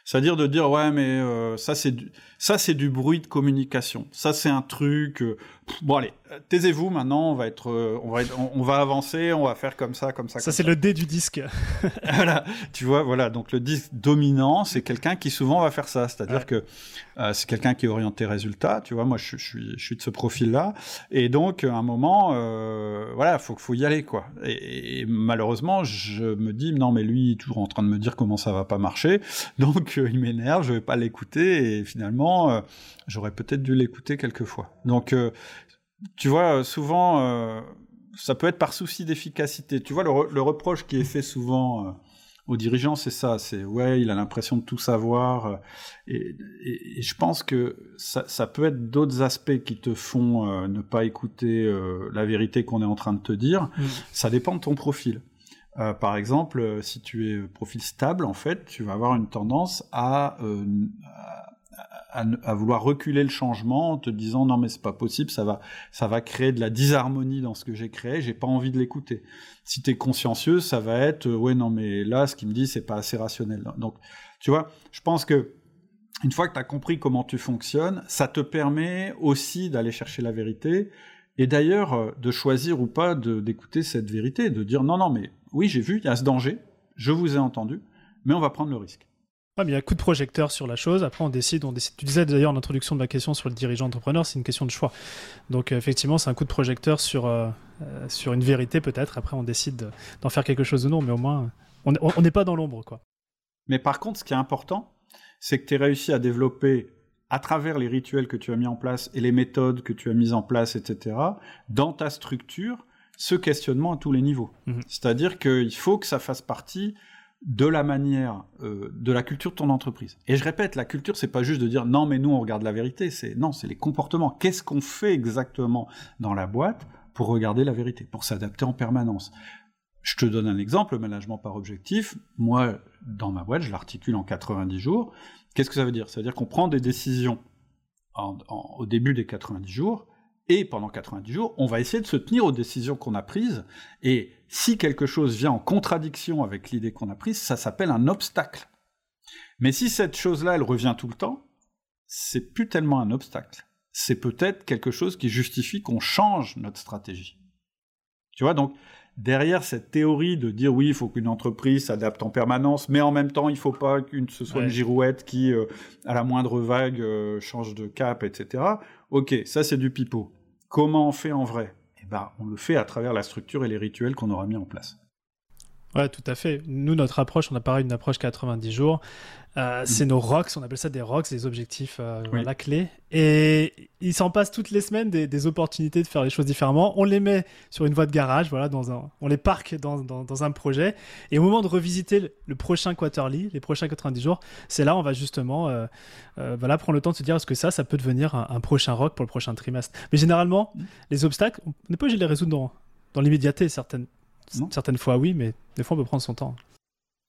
C'est-à-dire de dire ouais mais euh, ça c'est du ça c'est du bruit de communication. Ça c'est un truc. Euh, bon allez, taisez-vous maintenant. On va être euh, on va on, va avancer. On va faire comme ça comme ça. Ça c'est le dé du disque. <laughs> voilà, tu vois voilà donc le disque dominant c'est quelqu'un qui souvent va faire ça. C'est-à-dire que c'est quelqu'un qui est orienté résultat. Tu vois moi je, suis je suis de ce profil là et donc à un moment voilà faut faut y aller quoi. Et, et, malheureusement je me dis non mais lui il est toujours en train de me dire comment ça va pas marcher donc il m'énerve, je vais pas l'écouter et finalement euh, j'aurais peut-être dû l'écouter quelques fois. Donc euh, tu vois souvent euh, ça peut être par souci d'efficacité. Tu vois le, reproche qui est fait souvent aux dirigeants, c'est ça, c'est ouais, il a l'impression de tout savoir. Et, je pense que ça, peut être d'autres aspects qui te font ne pas écouter la vérité qu'on est en train de te dire. Mmh. Ça dépend de ton profil. Euh, par exemple, euh, si tu es profil stable, en fait, tu vas avoir une tendance à, euh, à, vouloir reculer le changement en te disant non mais c'est pas possible, ça va, ça va créer de la disharmonie dans ce que j'ai créé, j'ai pas envie de l'écouter. Si tu es consciencieux, ça va être ouais non mais là ce qu'il me dit c'est pas assez rationnel. Donc tu vois, je pense que une fois que tu as compris comment tu fonctionnes, ça te permet aussi d'aller chercher la vérité et d'ailleurs de choisir ou pas d'écouter cette vérité, de dire non non mais oui, j'ai vu, il y a ce danger, je vous ai entendu, mais on va prendre le risque. Ah, mais il y a un coup de projecteur sur la chose. Après, on décide, on décide. Tu disais d'ailleurs en introduction de ma question sur le dirigeant entrepreneur, c'est une question de choix. Donc, euh, effectivement, c'est un coup de projecteur sur, euh, euh, sur une vérité, peut-être. Après, on décide d'en faire quelque chose de non, mais au moins, on n'est pas dans l'ombre, quoi. Mais par contre, ce qui est important, c'est que tu aies réussi à développer, à travers les rituels que tu as mis en place et les méthodes que tu as mises en place, etc., dans ta structure, ce questionnement à tous les niveaux. Mhm. C'est-à-dire qu'il faut que ça fasse partie de la manière, euh, de la culture de ton entreprise. Et je répète, la culture, c'est pas juste de dire non, mais nous on regarde la vérité. C'est non, c'est les comportements. Qu'est-ce qu'on fait exactement dans la boîte pour regarder la vérité, pour s'adapter en permanence? Je te donne un exemple, le management par objectif. Moi, dans ma boîte, je l'articule en 90 jours. Qu'est-ce que ça veut dire? Ça veut dire qu'on prend des décisions au début des 90 jours et pendant 90 jours, on va essayer de se tenir aux décisions qu'on a prises. Et si quelque chose vient en contradiction avec l'idée qu'on a prise, ça s'appelle un obstacle. Mais si cette chose-là, elle revient tout le temps, c'est plus tellement un obstacle. C'est peut-être quelque chose qui justifie qu'on change notre stratégie. Tu vois, donc, derrière cette théorie de dire oui, il faut qu'une entreprise s'adapte en permanence, mais en même temps, il ne faut pas que ce soit une girouette qui, euh, à la moindre vague, euh, change de cap, etc. Ok, ça c'est du pipeau. Comment on fait en vrai? Eh ben, on le fait à travers la structure et les rituels qu'on aura mis en place. Ouais, tout à fait. Nous, notre approche, on a parlé d'une approche 90 jours. Euh, c'est nos rocks, on appelle ça des rocks, des objectifs, euh, la clé. Et il s'en passe toutes les semaines des, opportunités de faire les choses différemment. On les met sur une voie de garage, voilà, dans un, on les parque dans, dans, un projet. Et au moment de revisiter le, prochain quarterly, les prochains 90 jours, c'est là on va justement euh, voilà, prendre le temps de se dire est-ce que ça, ça peut devenir un, prochain rock pour le prochain trimestre? Mais généralement, mm. les obstacles, on n'est pas obligé de les résoudre dans, dans l'immédiateté, certaines, certaines fois oui, mais des fois on peut prendre son temps.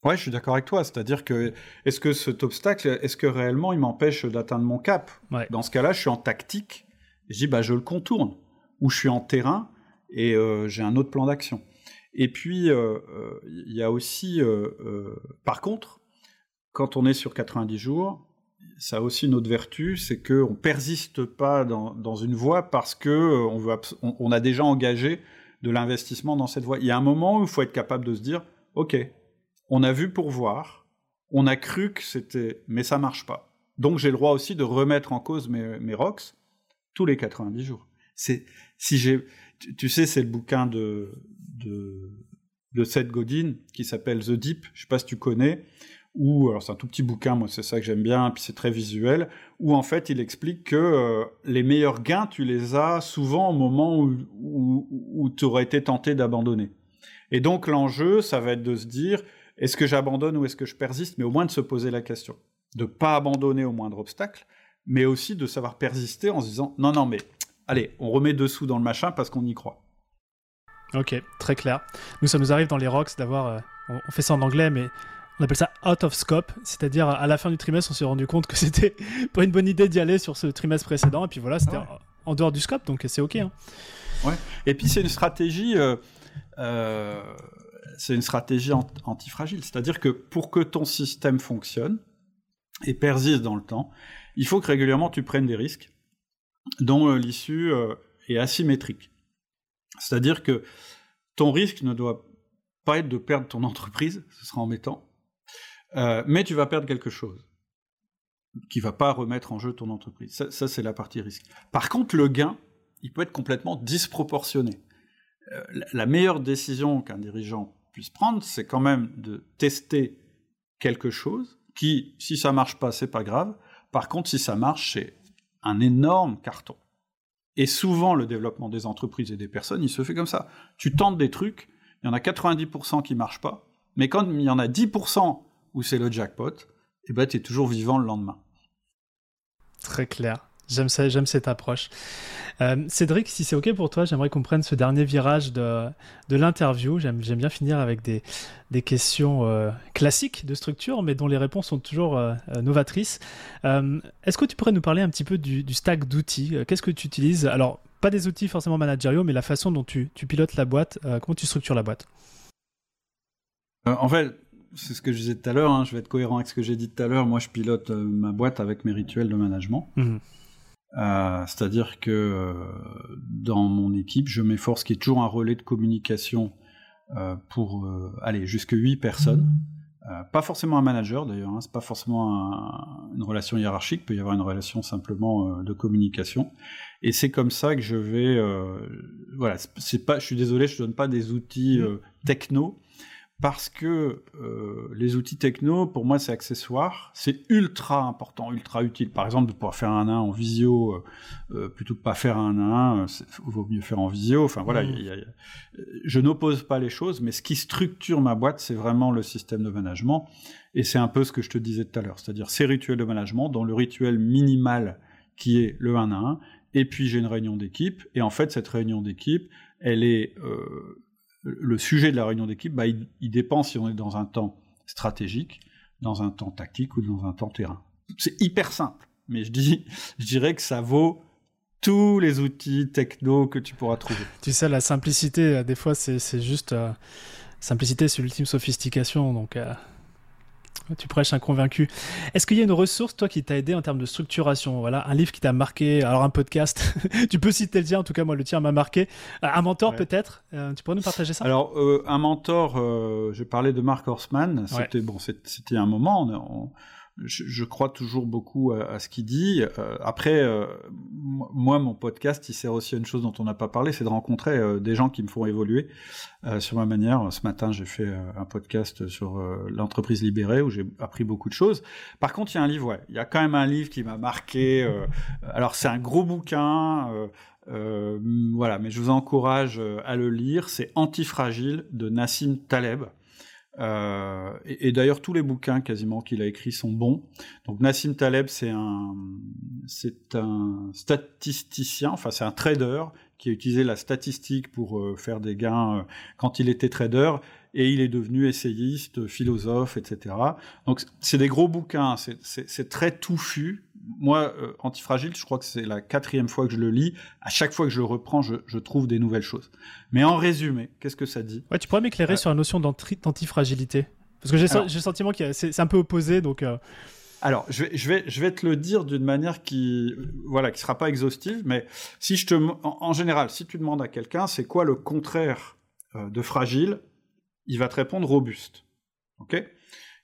Ouais, je suis d'accord avec toi. C'est-à-dire que, est-ce que cet obstacle, est-ce que réellement il m'empêche d'atteindre mon cap? Dans ce cas-là, je suis en tactique. Je dis, bah, je le contourne. Ou je suis en terrain et euh, j'ai un autre plan d'action. Et puis, euh, euh, il y a aussi, par contre, quand on est sur 90 jours, ça a aussi une autre vertu, c'est qu'on ne persiste pas dans, une voie parce qu'on on a déjà engagé de l'investissement dans cette voie. Il y a un moment où il faut être capable de se dire, OK, on a vu pour voir, on a cru que c'était, mais ça marche pas. Donc j'ai le droit aussi de remettre en cause mes, mes rocks tous les 90 jours. C'est si j'ai, tu, sais, c'est le bouquin de de, de Seth Godin qui s'appelle The Deep. Je sais pas si tu connais. Ou alors c'est un tout petit bouquin, moi c'est ça que j'aime bien, puis c'est très visuel. Où en fait il explique que euh, les meilleurs gains tu les as souvent au moment où, où, où tu aurais été tenté d'abandonner. Et donc l'enjeu, ça va être de se dire est-ce que j'abandonne ou est-ce que je persiste Mais au moins de se poser la question. De pas abandonner au moindre obstacle, mais aussi de savoir persister en se disant non, non, mais allez, on remet dessous dans le machin parce qu'on y croit. Ok, très clair. Nous, ça nous arrive dans les rocks d'avoir. Euh, on fait ça en anglais, mais on appelle ça out of scope, c'est-à-dire à la fin du trimestre, on s'est rendu compte que <laughs> c'était pas une bonne idée d'y aller sur ce trimestre précédent, et puis voilà, c'était en, dehors du scope, donc c'est ok. Hein. Ouais. Et puis c'est une stratégie. Euh, euh, c'est une stratégie antifragile. C'est-à-dire que pour que ton système fonctionne et persiste dans le temps, il faut que régulièrement tu prennes des risques dont euh, l'issue euh, est asymétrique. C'est-à-dire que ton risque ne doit pas être de perdre ton entreprise, ce sera embêtant, euh, mais tu vas perdre quelque chose qui va pas remettre en jeu ton entreprise. Ça, c'est la partie risque. Par contre, le gain, il peut être complètement disproportionné. la meilleure décision qu'un dirigeant puisse prendre, c'est quand même de tester quelque chose qui, si ça marche pas, c'est pas grave. Par contre, si ça marche, c'est un énorme carton. Et souvent, le développement des entreprises et des personnes, il se fait comme ça. Tu tentes des trucs, il y en a 90% qui marchent pas, mais quand il y en a 10% où c'est le jackpot, eh ben, tu es toujours vivant le lendemain. Très clair. J'aime ça, j'aime cette approche. Euh, Cédric, si c'est OK pour toi, j'aimerais qu'on prenne ce dernier virage de, de l'interview. J'aime, j'aime bien finir avec des, des questions euh, classiques de structure, mais dont les réponses sont toujours euh, novatrices. est-ce que tu pourrais nous parler un petit peu du, du stack d'outils? Qu'est-ce que tu utilises? Alors, pas des outils forcément managériaux, mais la façon dont tu, tu pilotes la boîte, comment tu structures la boîte? En fait, c'est ce que je disais tout à l'heure, hein, je vais être cohérent avec ce que j'ai dit tout à l'heure. Moi, je pilote ma boîte avec mes rituels de management. Mmh. Euh, c'est-à-dire que euh, dans mon équipe, je m'efforce qu'il y ait toujours un relais de communication euh, pour aller jusque 8 personnes. pas forcément un manager d'ailleurs, hein, c'est pas forcément une relation hiérarchique, il peut y avoir une relation simplement de communication. Et c'est comme ça que je vais, voilà, c'est pas, je suis désolé, je donne pas des outils techno, parce que euh, les outils techno, pour moi, c'est accessoire, c'est ultra important, ultra utile. Par exemple, de pouvoir faire un 1 en visio, euh, euh, plutôt que pas faire un 1, il vaut mieux faire en visio. Enfin voilà, mmh. je n'oppose pas les choses, mais ce qui structure ma boîte, c'est vraiment le système de management. Et c'est un peu ce que je te disais tout à l'heure, c'est-à-dire ces rituels de management, dont le rituel minimal qui est le 1 à 1, et puis j'ai une réunion d'équipe, et en fait, cette réunion d'équipe, elle est le sujet de la réunion d'équipe, bah, il, dépend si on est dans un temps stratégique, dans un temps tactique ou dans un temps terrain. C'est hyper simple, mais je, dis, je dirais que ça vaut tous les outils techno que tu pourras trouver. <laughs> Tu sais, la simplicité, euh, des fois, c'est juste... Euh, simplicité, c'est l'ultime sophistication, donc... Euh, tu prêches un convaincu. Est-ce qu'il y a une ressource, toi, qui t'a aidé en termes de structuration? Voilà, un livre qui t'a marqué, alors un podcast. <laughs> tu peux citer le tien, en tout cas, moi, le tien m'a marqué. Euh, un mentor, peut-être? Euh, Tu pourrais nous partager ça? Alors, euh, un mentor, je parlais de Mark Horstman. C'était bon, c'était un moment. On, je, crois toujours beaucoup à, ce qu'il dit. Euh, après, euh, moi, mon podcast, il sert aussi à une chose dont on n'a pas parlé, c'est de rencontrer euh, des gens qui me font évoluer sur ma manière. Ce matin, j'ai fait un podcast sur l'entreprise libérée où j'ai appris beaucoup de choses. Par contre, il y a un livre, ouais, il y a quand même un livre qui m'a marqué. alors, c'est un gros bouquin. voilà, mais je vous encourage à le lire. C'est Antifragile de Nassim Taleb. Euh, et, d'ailleurs, tous les bouquins quasiment qu'il a écrits sont bons. Donc Nassim Taleb, c'est un, c'est un statisticien, enfin c'est un trader qui a utilisé la statistique pour euh, faire des gains euh, quand il était trader, et il est devenu essayiste, philosophe, etc. Donc c'est des gros bouquins, c'est très touffu. Moi, Antifragile, je crois que c'est la quatrième fois que je le lis. À chaque fois que je le reprends, je, je trouve des nouvelles choses. Mais en résumé, qu'est-ce que ça dit? Ouais, tu pourrais m'éclairer sur la notion d'antifragilité Parce que j'ai le sentiment que c'est un peu opposé, donc. Euh. Alors, je vais, je, vais, je vais te le dire d'une manière qui, voilà, qui sera pas exhaustive, mais si je te, en, général, si tu demandes à quelqu'un, c'est quoi le contraire euh, de fragile, il va te répondre robuste. Ok?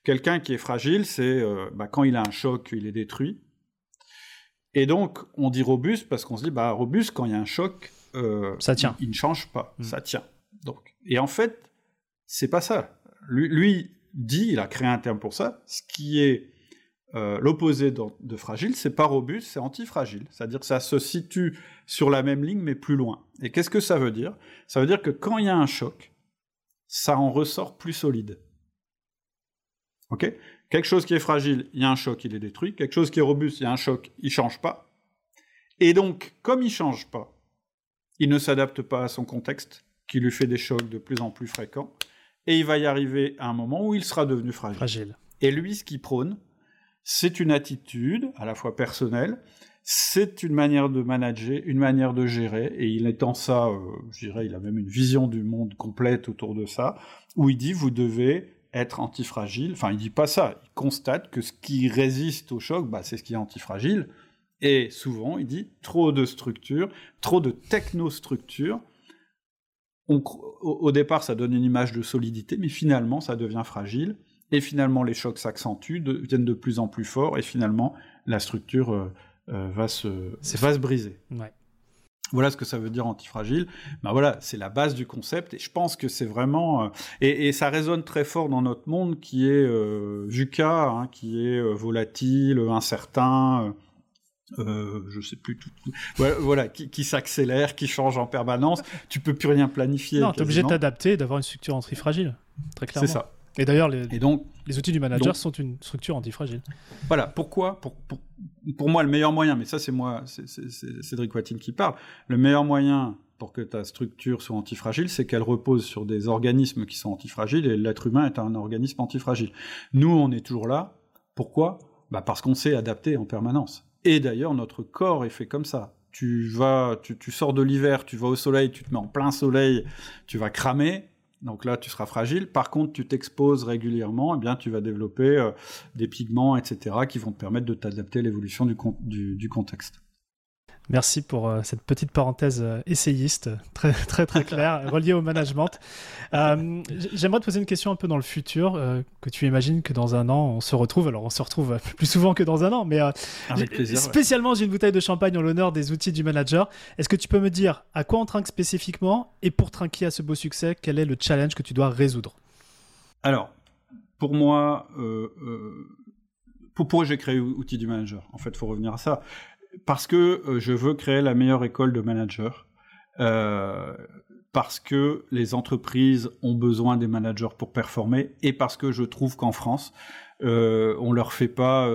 Quelqu'un qui est fragile, c'est euh, bah, quand il a un choc, il est détruit. Et donc, on dit robuste parce qu'on se dit, bah, robuste, quand il y a un choc, euh, ça tient. Il, ne change pas, mm. ça tient. Donc, et en fait, c'est pas ça. Lui, dit, il a créé un terme pour ça, ce qui est euh, l'opposé de, fragile, c'est pas robuste, c'est antifragile. C'est-à-dire que ça se situe sur la même ligne, mais plus loin. Et qu'est-ce que ça veut dire? Ça veut dire que quand il y a un choc, ça en ressort plus solide. Ok? Quelque chose qui est fragile, il y a un choc, il est détruit. Quelque chose qui est robuste, il y a un choc, il change pas. Et donc, comme il change pas, il ne s'adapte pas à son contexte, qui lui fait des chocs de plus en plus fréquents, et il va y arriver à un moment où il sera devenu fragile. Et lui, ce qu'il prône, c'est une attitude, à la fois personnelle, c'est une manière de manager, une manière de gérer, et il étend ça, euh, je dirais, il a même une vision du monde complète autour de ça, où il dit, vous devez être antifragile, enfin il dit pas ça, il constate que ce qui résiste au choc, bah, c'est ce qui est antifragile, et souvent, il dit trop de structures, trop de technostructures. On, au, départ, ça donne une image de solidité, mais finalement, ça devient fragile. Et finalement, les chocs s'accentuent, deviennent de plus en plus forts, et finalement, la structure euh, euh, va, se, va se briser. Voilà ce que ça veut dire antifragile. Ben voilà, c'est la base du concept et je pense que c'est vraiment euh, et, ça résonne très fort dans notre monde qui est euh, VUCA, hein, qui est volatile, incertain, euh, je sais plus tout, voilà, qui, s'accélère, qui change en permanence. Tu peux plus rien planifier. Non, tu es obligé de t'adapter, d'avoir une structure antifragile, très clairement. C'est ça. Et d'ailleurs, les, donc, les outils du manager sont une structure antifragile. Voilà, pourquoi pour, pour, pour, moi, le meilleur moyen, mais ça c'est moi, c'est Cédric Watine qui parle, le meilleur moyen pour que ta structure soit antifragile, c'est qu'elle repose sur des organismes qui sont antifragiles, et l'être humain est un organisme antifragile. Nous, on est toujours là. Pourquoi? Bah Parce qu'on s'est adapté en permanence. Et d'ailleurs, notre corps est fait comme ça. Tu vas, tu, sors de l'hiver, tu vas au soleil, tu te mets en plein soleil, tu vas cramer. Donc là, tu seras fragile. Par contre, tu t'exposes régulièrement, eh bien, tu vas développer euh, des pigments, etc., qui vont te permettre de t'adapter à l'évolution du contexte. Merci pour euh, cette petite parenthèse euh, essayiste, très très très claire, <laughs> reliée au management. Euh, j'aimerais te poser une question un peu dans le futur, que tu imagines que dans un an on se retrouve. Alors on se retrouve <laughs> plus souvent que dans un an, mais spécialement j'ai une bouteille de champagne en l'honneur des outils du manager. Est-ce que tu peux me dire à quoi on trinque spécifiquement et pour trinquer à ce beau succès, quel est le challenge que tu dois résoudre? Alors, pour moi, pour, pourquoi j'ai créé outils du manager En fait, il faut revenir à ça parce que euh, je veux créer la meilleure école de managers. Euh, parce que les entreprises ont besoin des managers pour performer et parce que je trouve qu'en France, euh, on leur fait pas,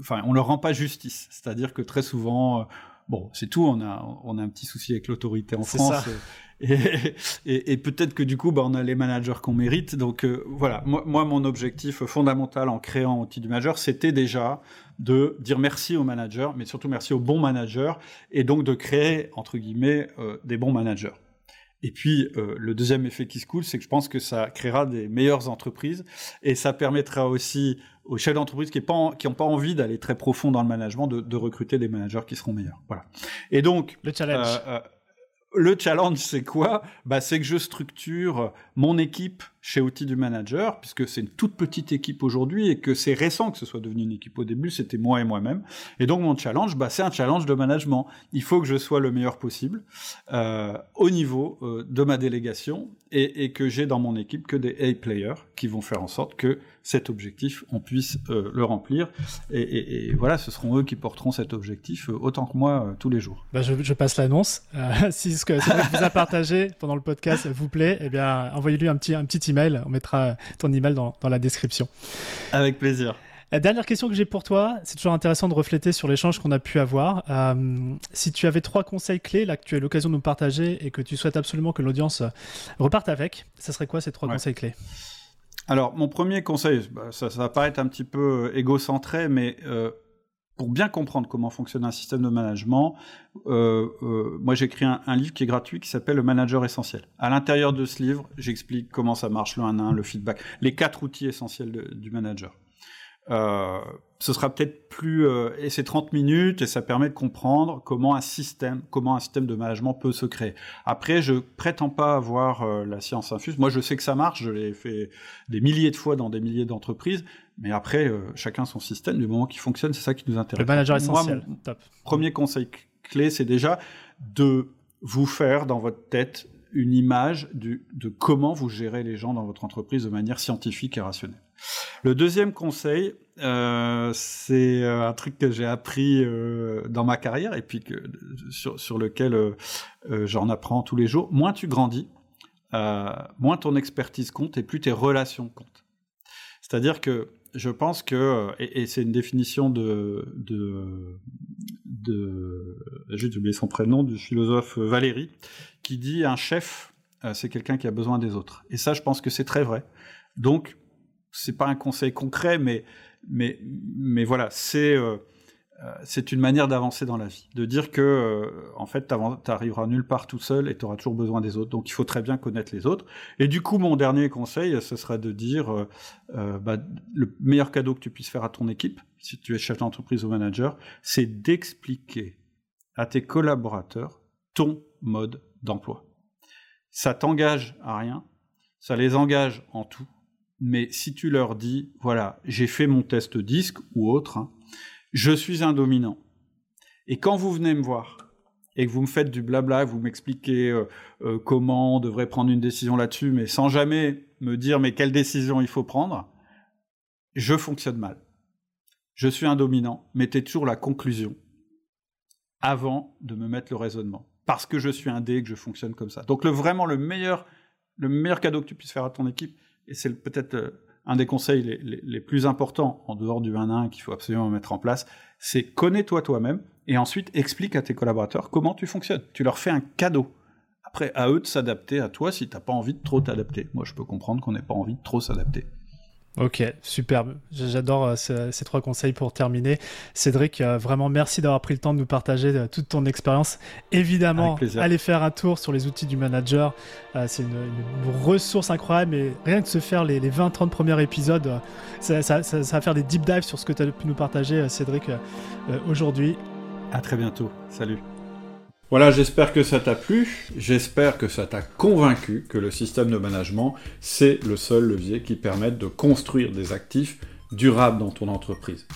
enfin, on leur rend pas justice. C'est-à-dire que très souvent, bon, c'est tout. On a, on a un petit souci avec l'autorité en France. Et, et, peut-être que du coup, bah, on a les managers qu'on mérite. Donc voilà, moi, moi, mon objectif fondamental en créant Outil du Manager, c'était déjà de dire merci aux managers, mais surtout merci aux bons managers, et donc de créer, entre guillemets, euh, des bons managers. Et puis, euh, le deuxième effet qui se coule, c'est que je pense que ça créera des meilleures entreprises, et ça permettra aussi aux chefs d'entreprise qui n'ont pas, envie d'aller très profond dans le management, de, recruter des managers qui seront meilleurs. Voilà. Et donc... Le challenge. Euh, le challenge, c'est quoi? Bah, C'est que je structure mon équipe chez Outils du Manager, puisque c'est une toute petite équipe aujourd'hui et que c'est récent que ce soit devenu une équipe. Au début, c'était moi et moi-même. Et donc, mon challenge, bah, c'est un challenge de management. Il faut que je sois le meilleur possible euh, au niveau euh, de ma délégation et, que j'ai dans mon équipe que des A-players qui vont faire en sorte que cet objectif, on puisse euh, le remplir. Et, voilà, ce seront eux qui porteront cet objectif autant que moi tous les jours. Bah, je, passe l'annonce. <laughs> que vous a partagé pendant le podcast vous plaît, eh bien, envoyez-lui un petit, un petit email. On mettra ton email dans, dans la description. Avec plaisir. La dernière question que j'ai pour toi, c'est toujours intéressant de refléter sur l'échange qu'on a pu avoir. Euh, si tu avais trois conseils clés là que tu as l'occasion de nous partager et que tu souhaites absolument que l'audience reparte avec, ça serait quoi ces trois conseils clés? Alors, mon premier conseil, bah, ça, va paraître un petit peu égocentré, mais euh, pour bien comprendre comment fonctionne un système de management, moi j'ai écrit un, livre qui est gratuit qui s'appelle Le Manager Essentiel. À l'intérieur de ce livre, j'explique comment ça marche le 1 1, le feedback, les quatre outils essentiels du manager. Euh, ce sera peut-être plus euh, et c'est 30 minutes et ça permet de comprendre comment un système comment un système de management peut se créer. Après je prétends pas avoir euh, la science infuse. Moi je sais que ça marche, je l'ai fait des milliers de fois dans des milliers d'entreprises, mais après chacun son système du moment qu'il fonctionne, c'est ça qui nous intéresse. Le manager essentiel. Top. Premier conseil clé, c'est déjà de vous faire dans votre tête une image du, de comment vous gérez les gens dans votre entreprise de manière scientifique et rationnelle. Le deuxième conseil, euh, c'est euh, un truc que j'ai appris euh, dans ma carrière et puis que, sur, sur lequel euh, euh, j'en apprends tous les jours. Moins tu grandis, moins ton expertise compte et plus tes relations comptent. C'est-à-dire que je pense que, et, et c'est une définition de, de, de j'ai oublié son prénom, du philosophe Valéry, qui dit un chef, c'est quelqu'un qui a besoin des autres. Et ça, je pense que c'est très vrai. Donc, c'est pas un conseil concret, mais, mais, mais voilà, c'est euh, euh, c'est une manière d'avancer dans la vie, de dire que euh, en fait, tu arriveras nulle part tout seul et tu auras toujours besoin des autres. Donc, il faut très bien connaître les autres. Et du coup, mon dernier conseil, ce serait de dire bah, le meilleur cadeau que tu puisses faire à ton équipe, si tu es chef d'entreprise ou manager, c'est d'expliquer à tes collaborateurs ton mode d'emploi. Ça t'engage à rien, ça les engage en tout mais si tu leur dis, voilà, j'ai fait mon test disque ou autre, hein, je suis un dominant. Et quand vous venez me voir et que vous me faites du blabla, vous m'expliquez euh, euh, comment on devrait prendre une décision là-dessus, mais sans jamais me dire mais quelle décision il faut prendre, je fonctionne mal. Je suis un dominant, mettez toujours la conclusion avant de me mettre le raisonnement. Parce que je suis un dé et que je fonctionne comme ça. Donc le, vraiment le meilleur, le meilleur cadeau que tu puisses faire à ton équipe, et c'est peut-être un des conseils les, plus importants en dehors du 1 1 qu'il faut absolument mettre en place, c'est connais-toi toi-même et ensuite explique à tes collaborateurs comment tu fonctionnes. Tu leur fais un cadeau. Après, à eux de s'adapter à toi si tu n'as pas envie de trop t'adapter. Moi, je peux comprendre qu'on n'ait pas envie de trop s'adapter. Ok, superbe. J'adore euh, ces, trois conseils pour terminer. Cédric, euh, vraiment merci d'avoir pris le temps de nous partager euh, toute ton expérience. Évidemment, allez faire un tour sur les outils du manager. c'est une, ressource incroyable. Et rien que se faire les, 20-30 premiers épisodes, ça, ça, va faire des deep dives sur ce que tu as pu nous partager, Cédric, aujourd'hui. À très bientôt. Salut. Voilà, j'espère que ça t'a plu, j'espère que ça t'a convaincu que le système de management, c'est le seul levier qui permette de construire des actifs durables dans ton entreprise.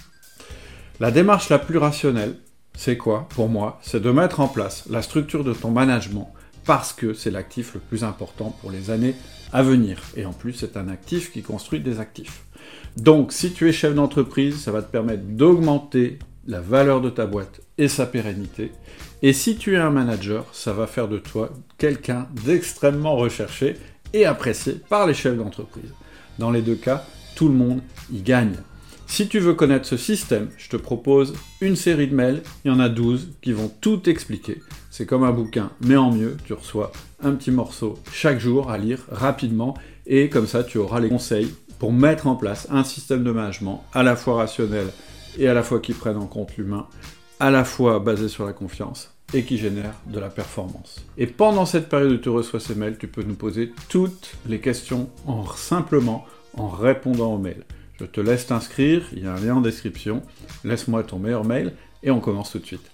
La démarche la plus rationnelle, c'est quoi pour moi? C'est de mettre en place la structure de ton management parce que c'est l'actif le plus important pour les années à venir. Et en plus, c'est un actif qui construit des actifs. Donc, si tu es chef d'entreprise, ça va te permettre d'augmenter la valeur de ta boîte et sa pérennité. Et si tu es un manager, ça va faire de toi quelqu'un d'extrêmement recherché et apprécié par les chefs d'entreprise. Dans les deux cas, tout le monde y gagne. Si tu veux connaître ce système, je te propose une série de mails, il y en a 12 qui vont tout expliquer. C'est comme un bouquin, mais en mieux, tu reçois un petit morceau chaque jour à lire rapidement et comme ça tu auras les conseils pour mettre en place un système de management à la fois rationnel et à la fois qui prennent en compte l'humain, à la fois basé sur la confiance et qui génère de la performance. Et pendant cette période où tu reçois ces mails, tu peux nous poser toutes les questions en simplement en répondant aux mails. Je te laisse t'inscrire, il y a un lien en description, laisse-moi ton meilleur mail et on commence tout de suite.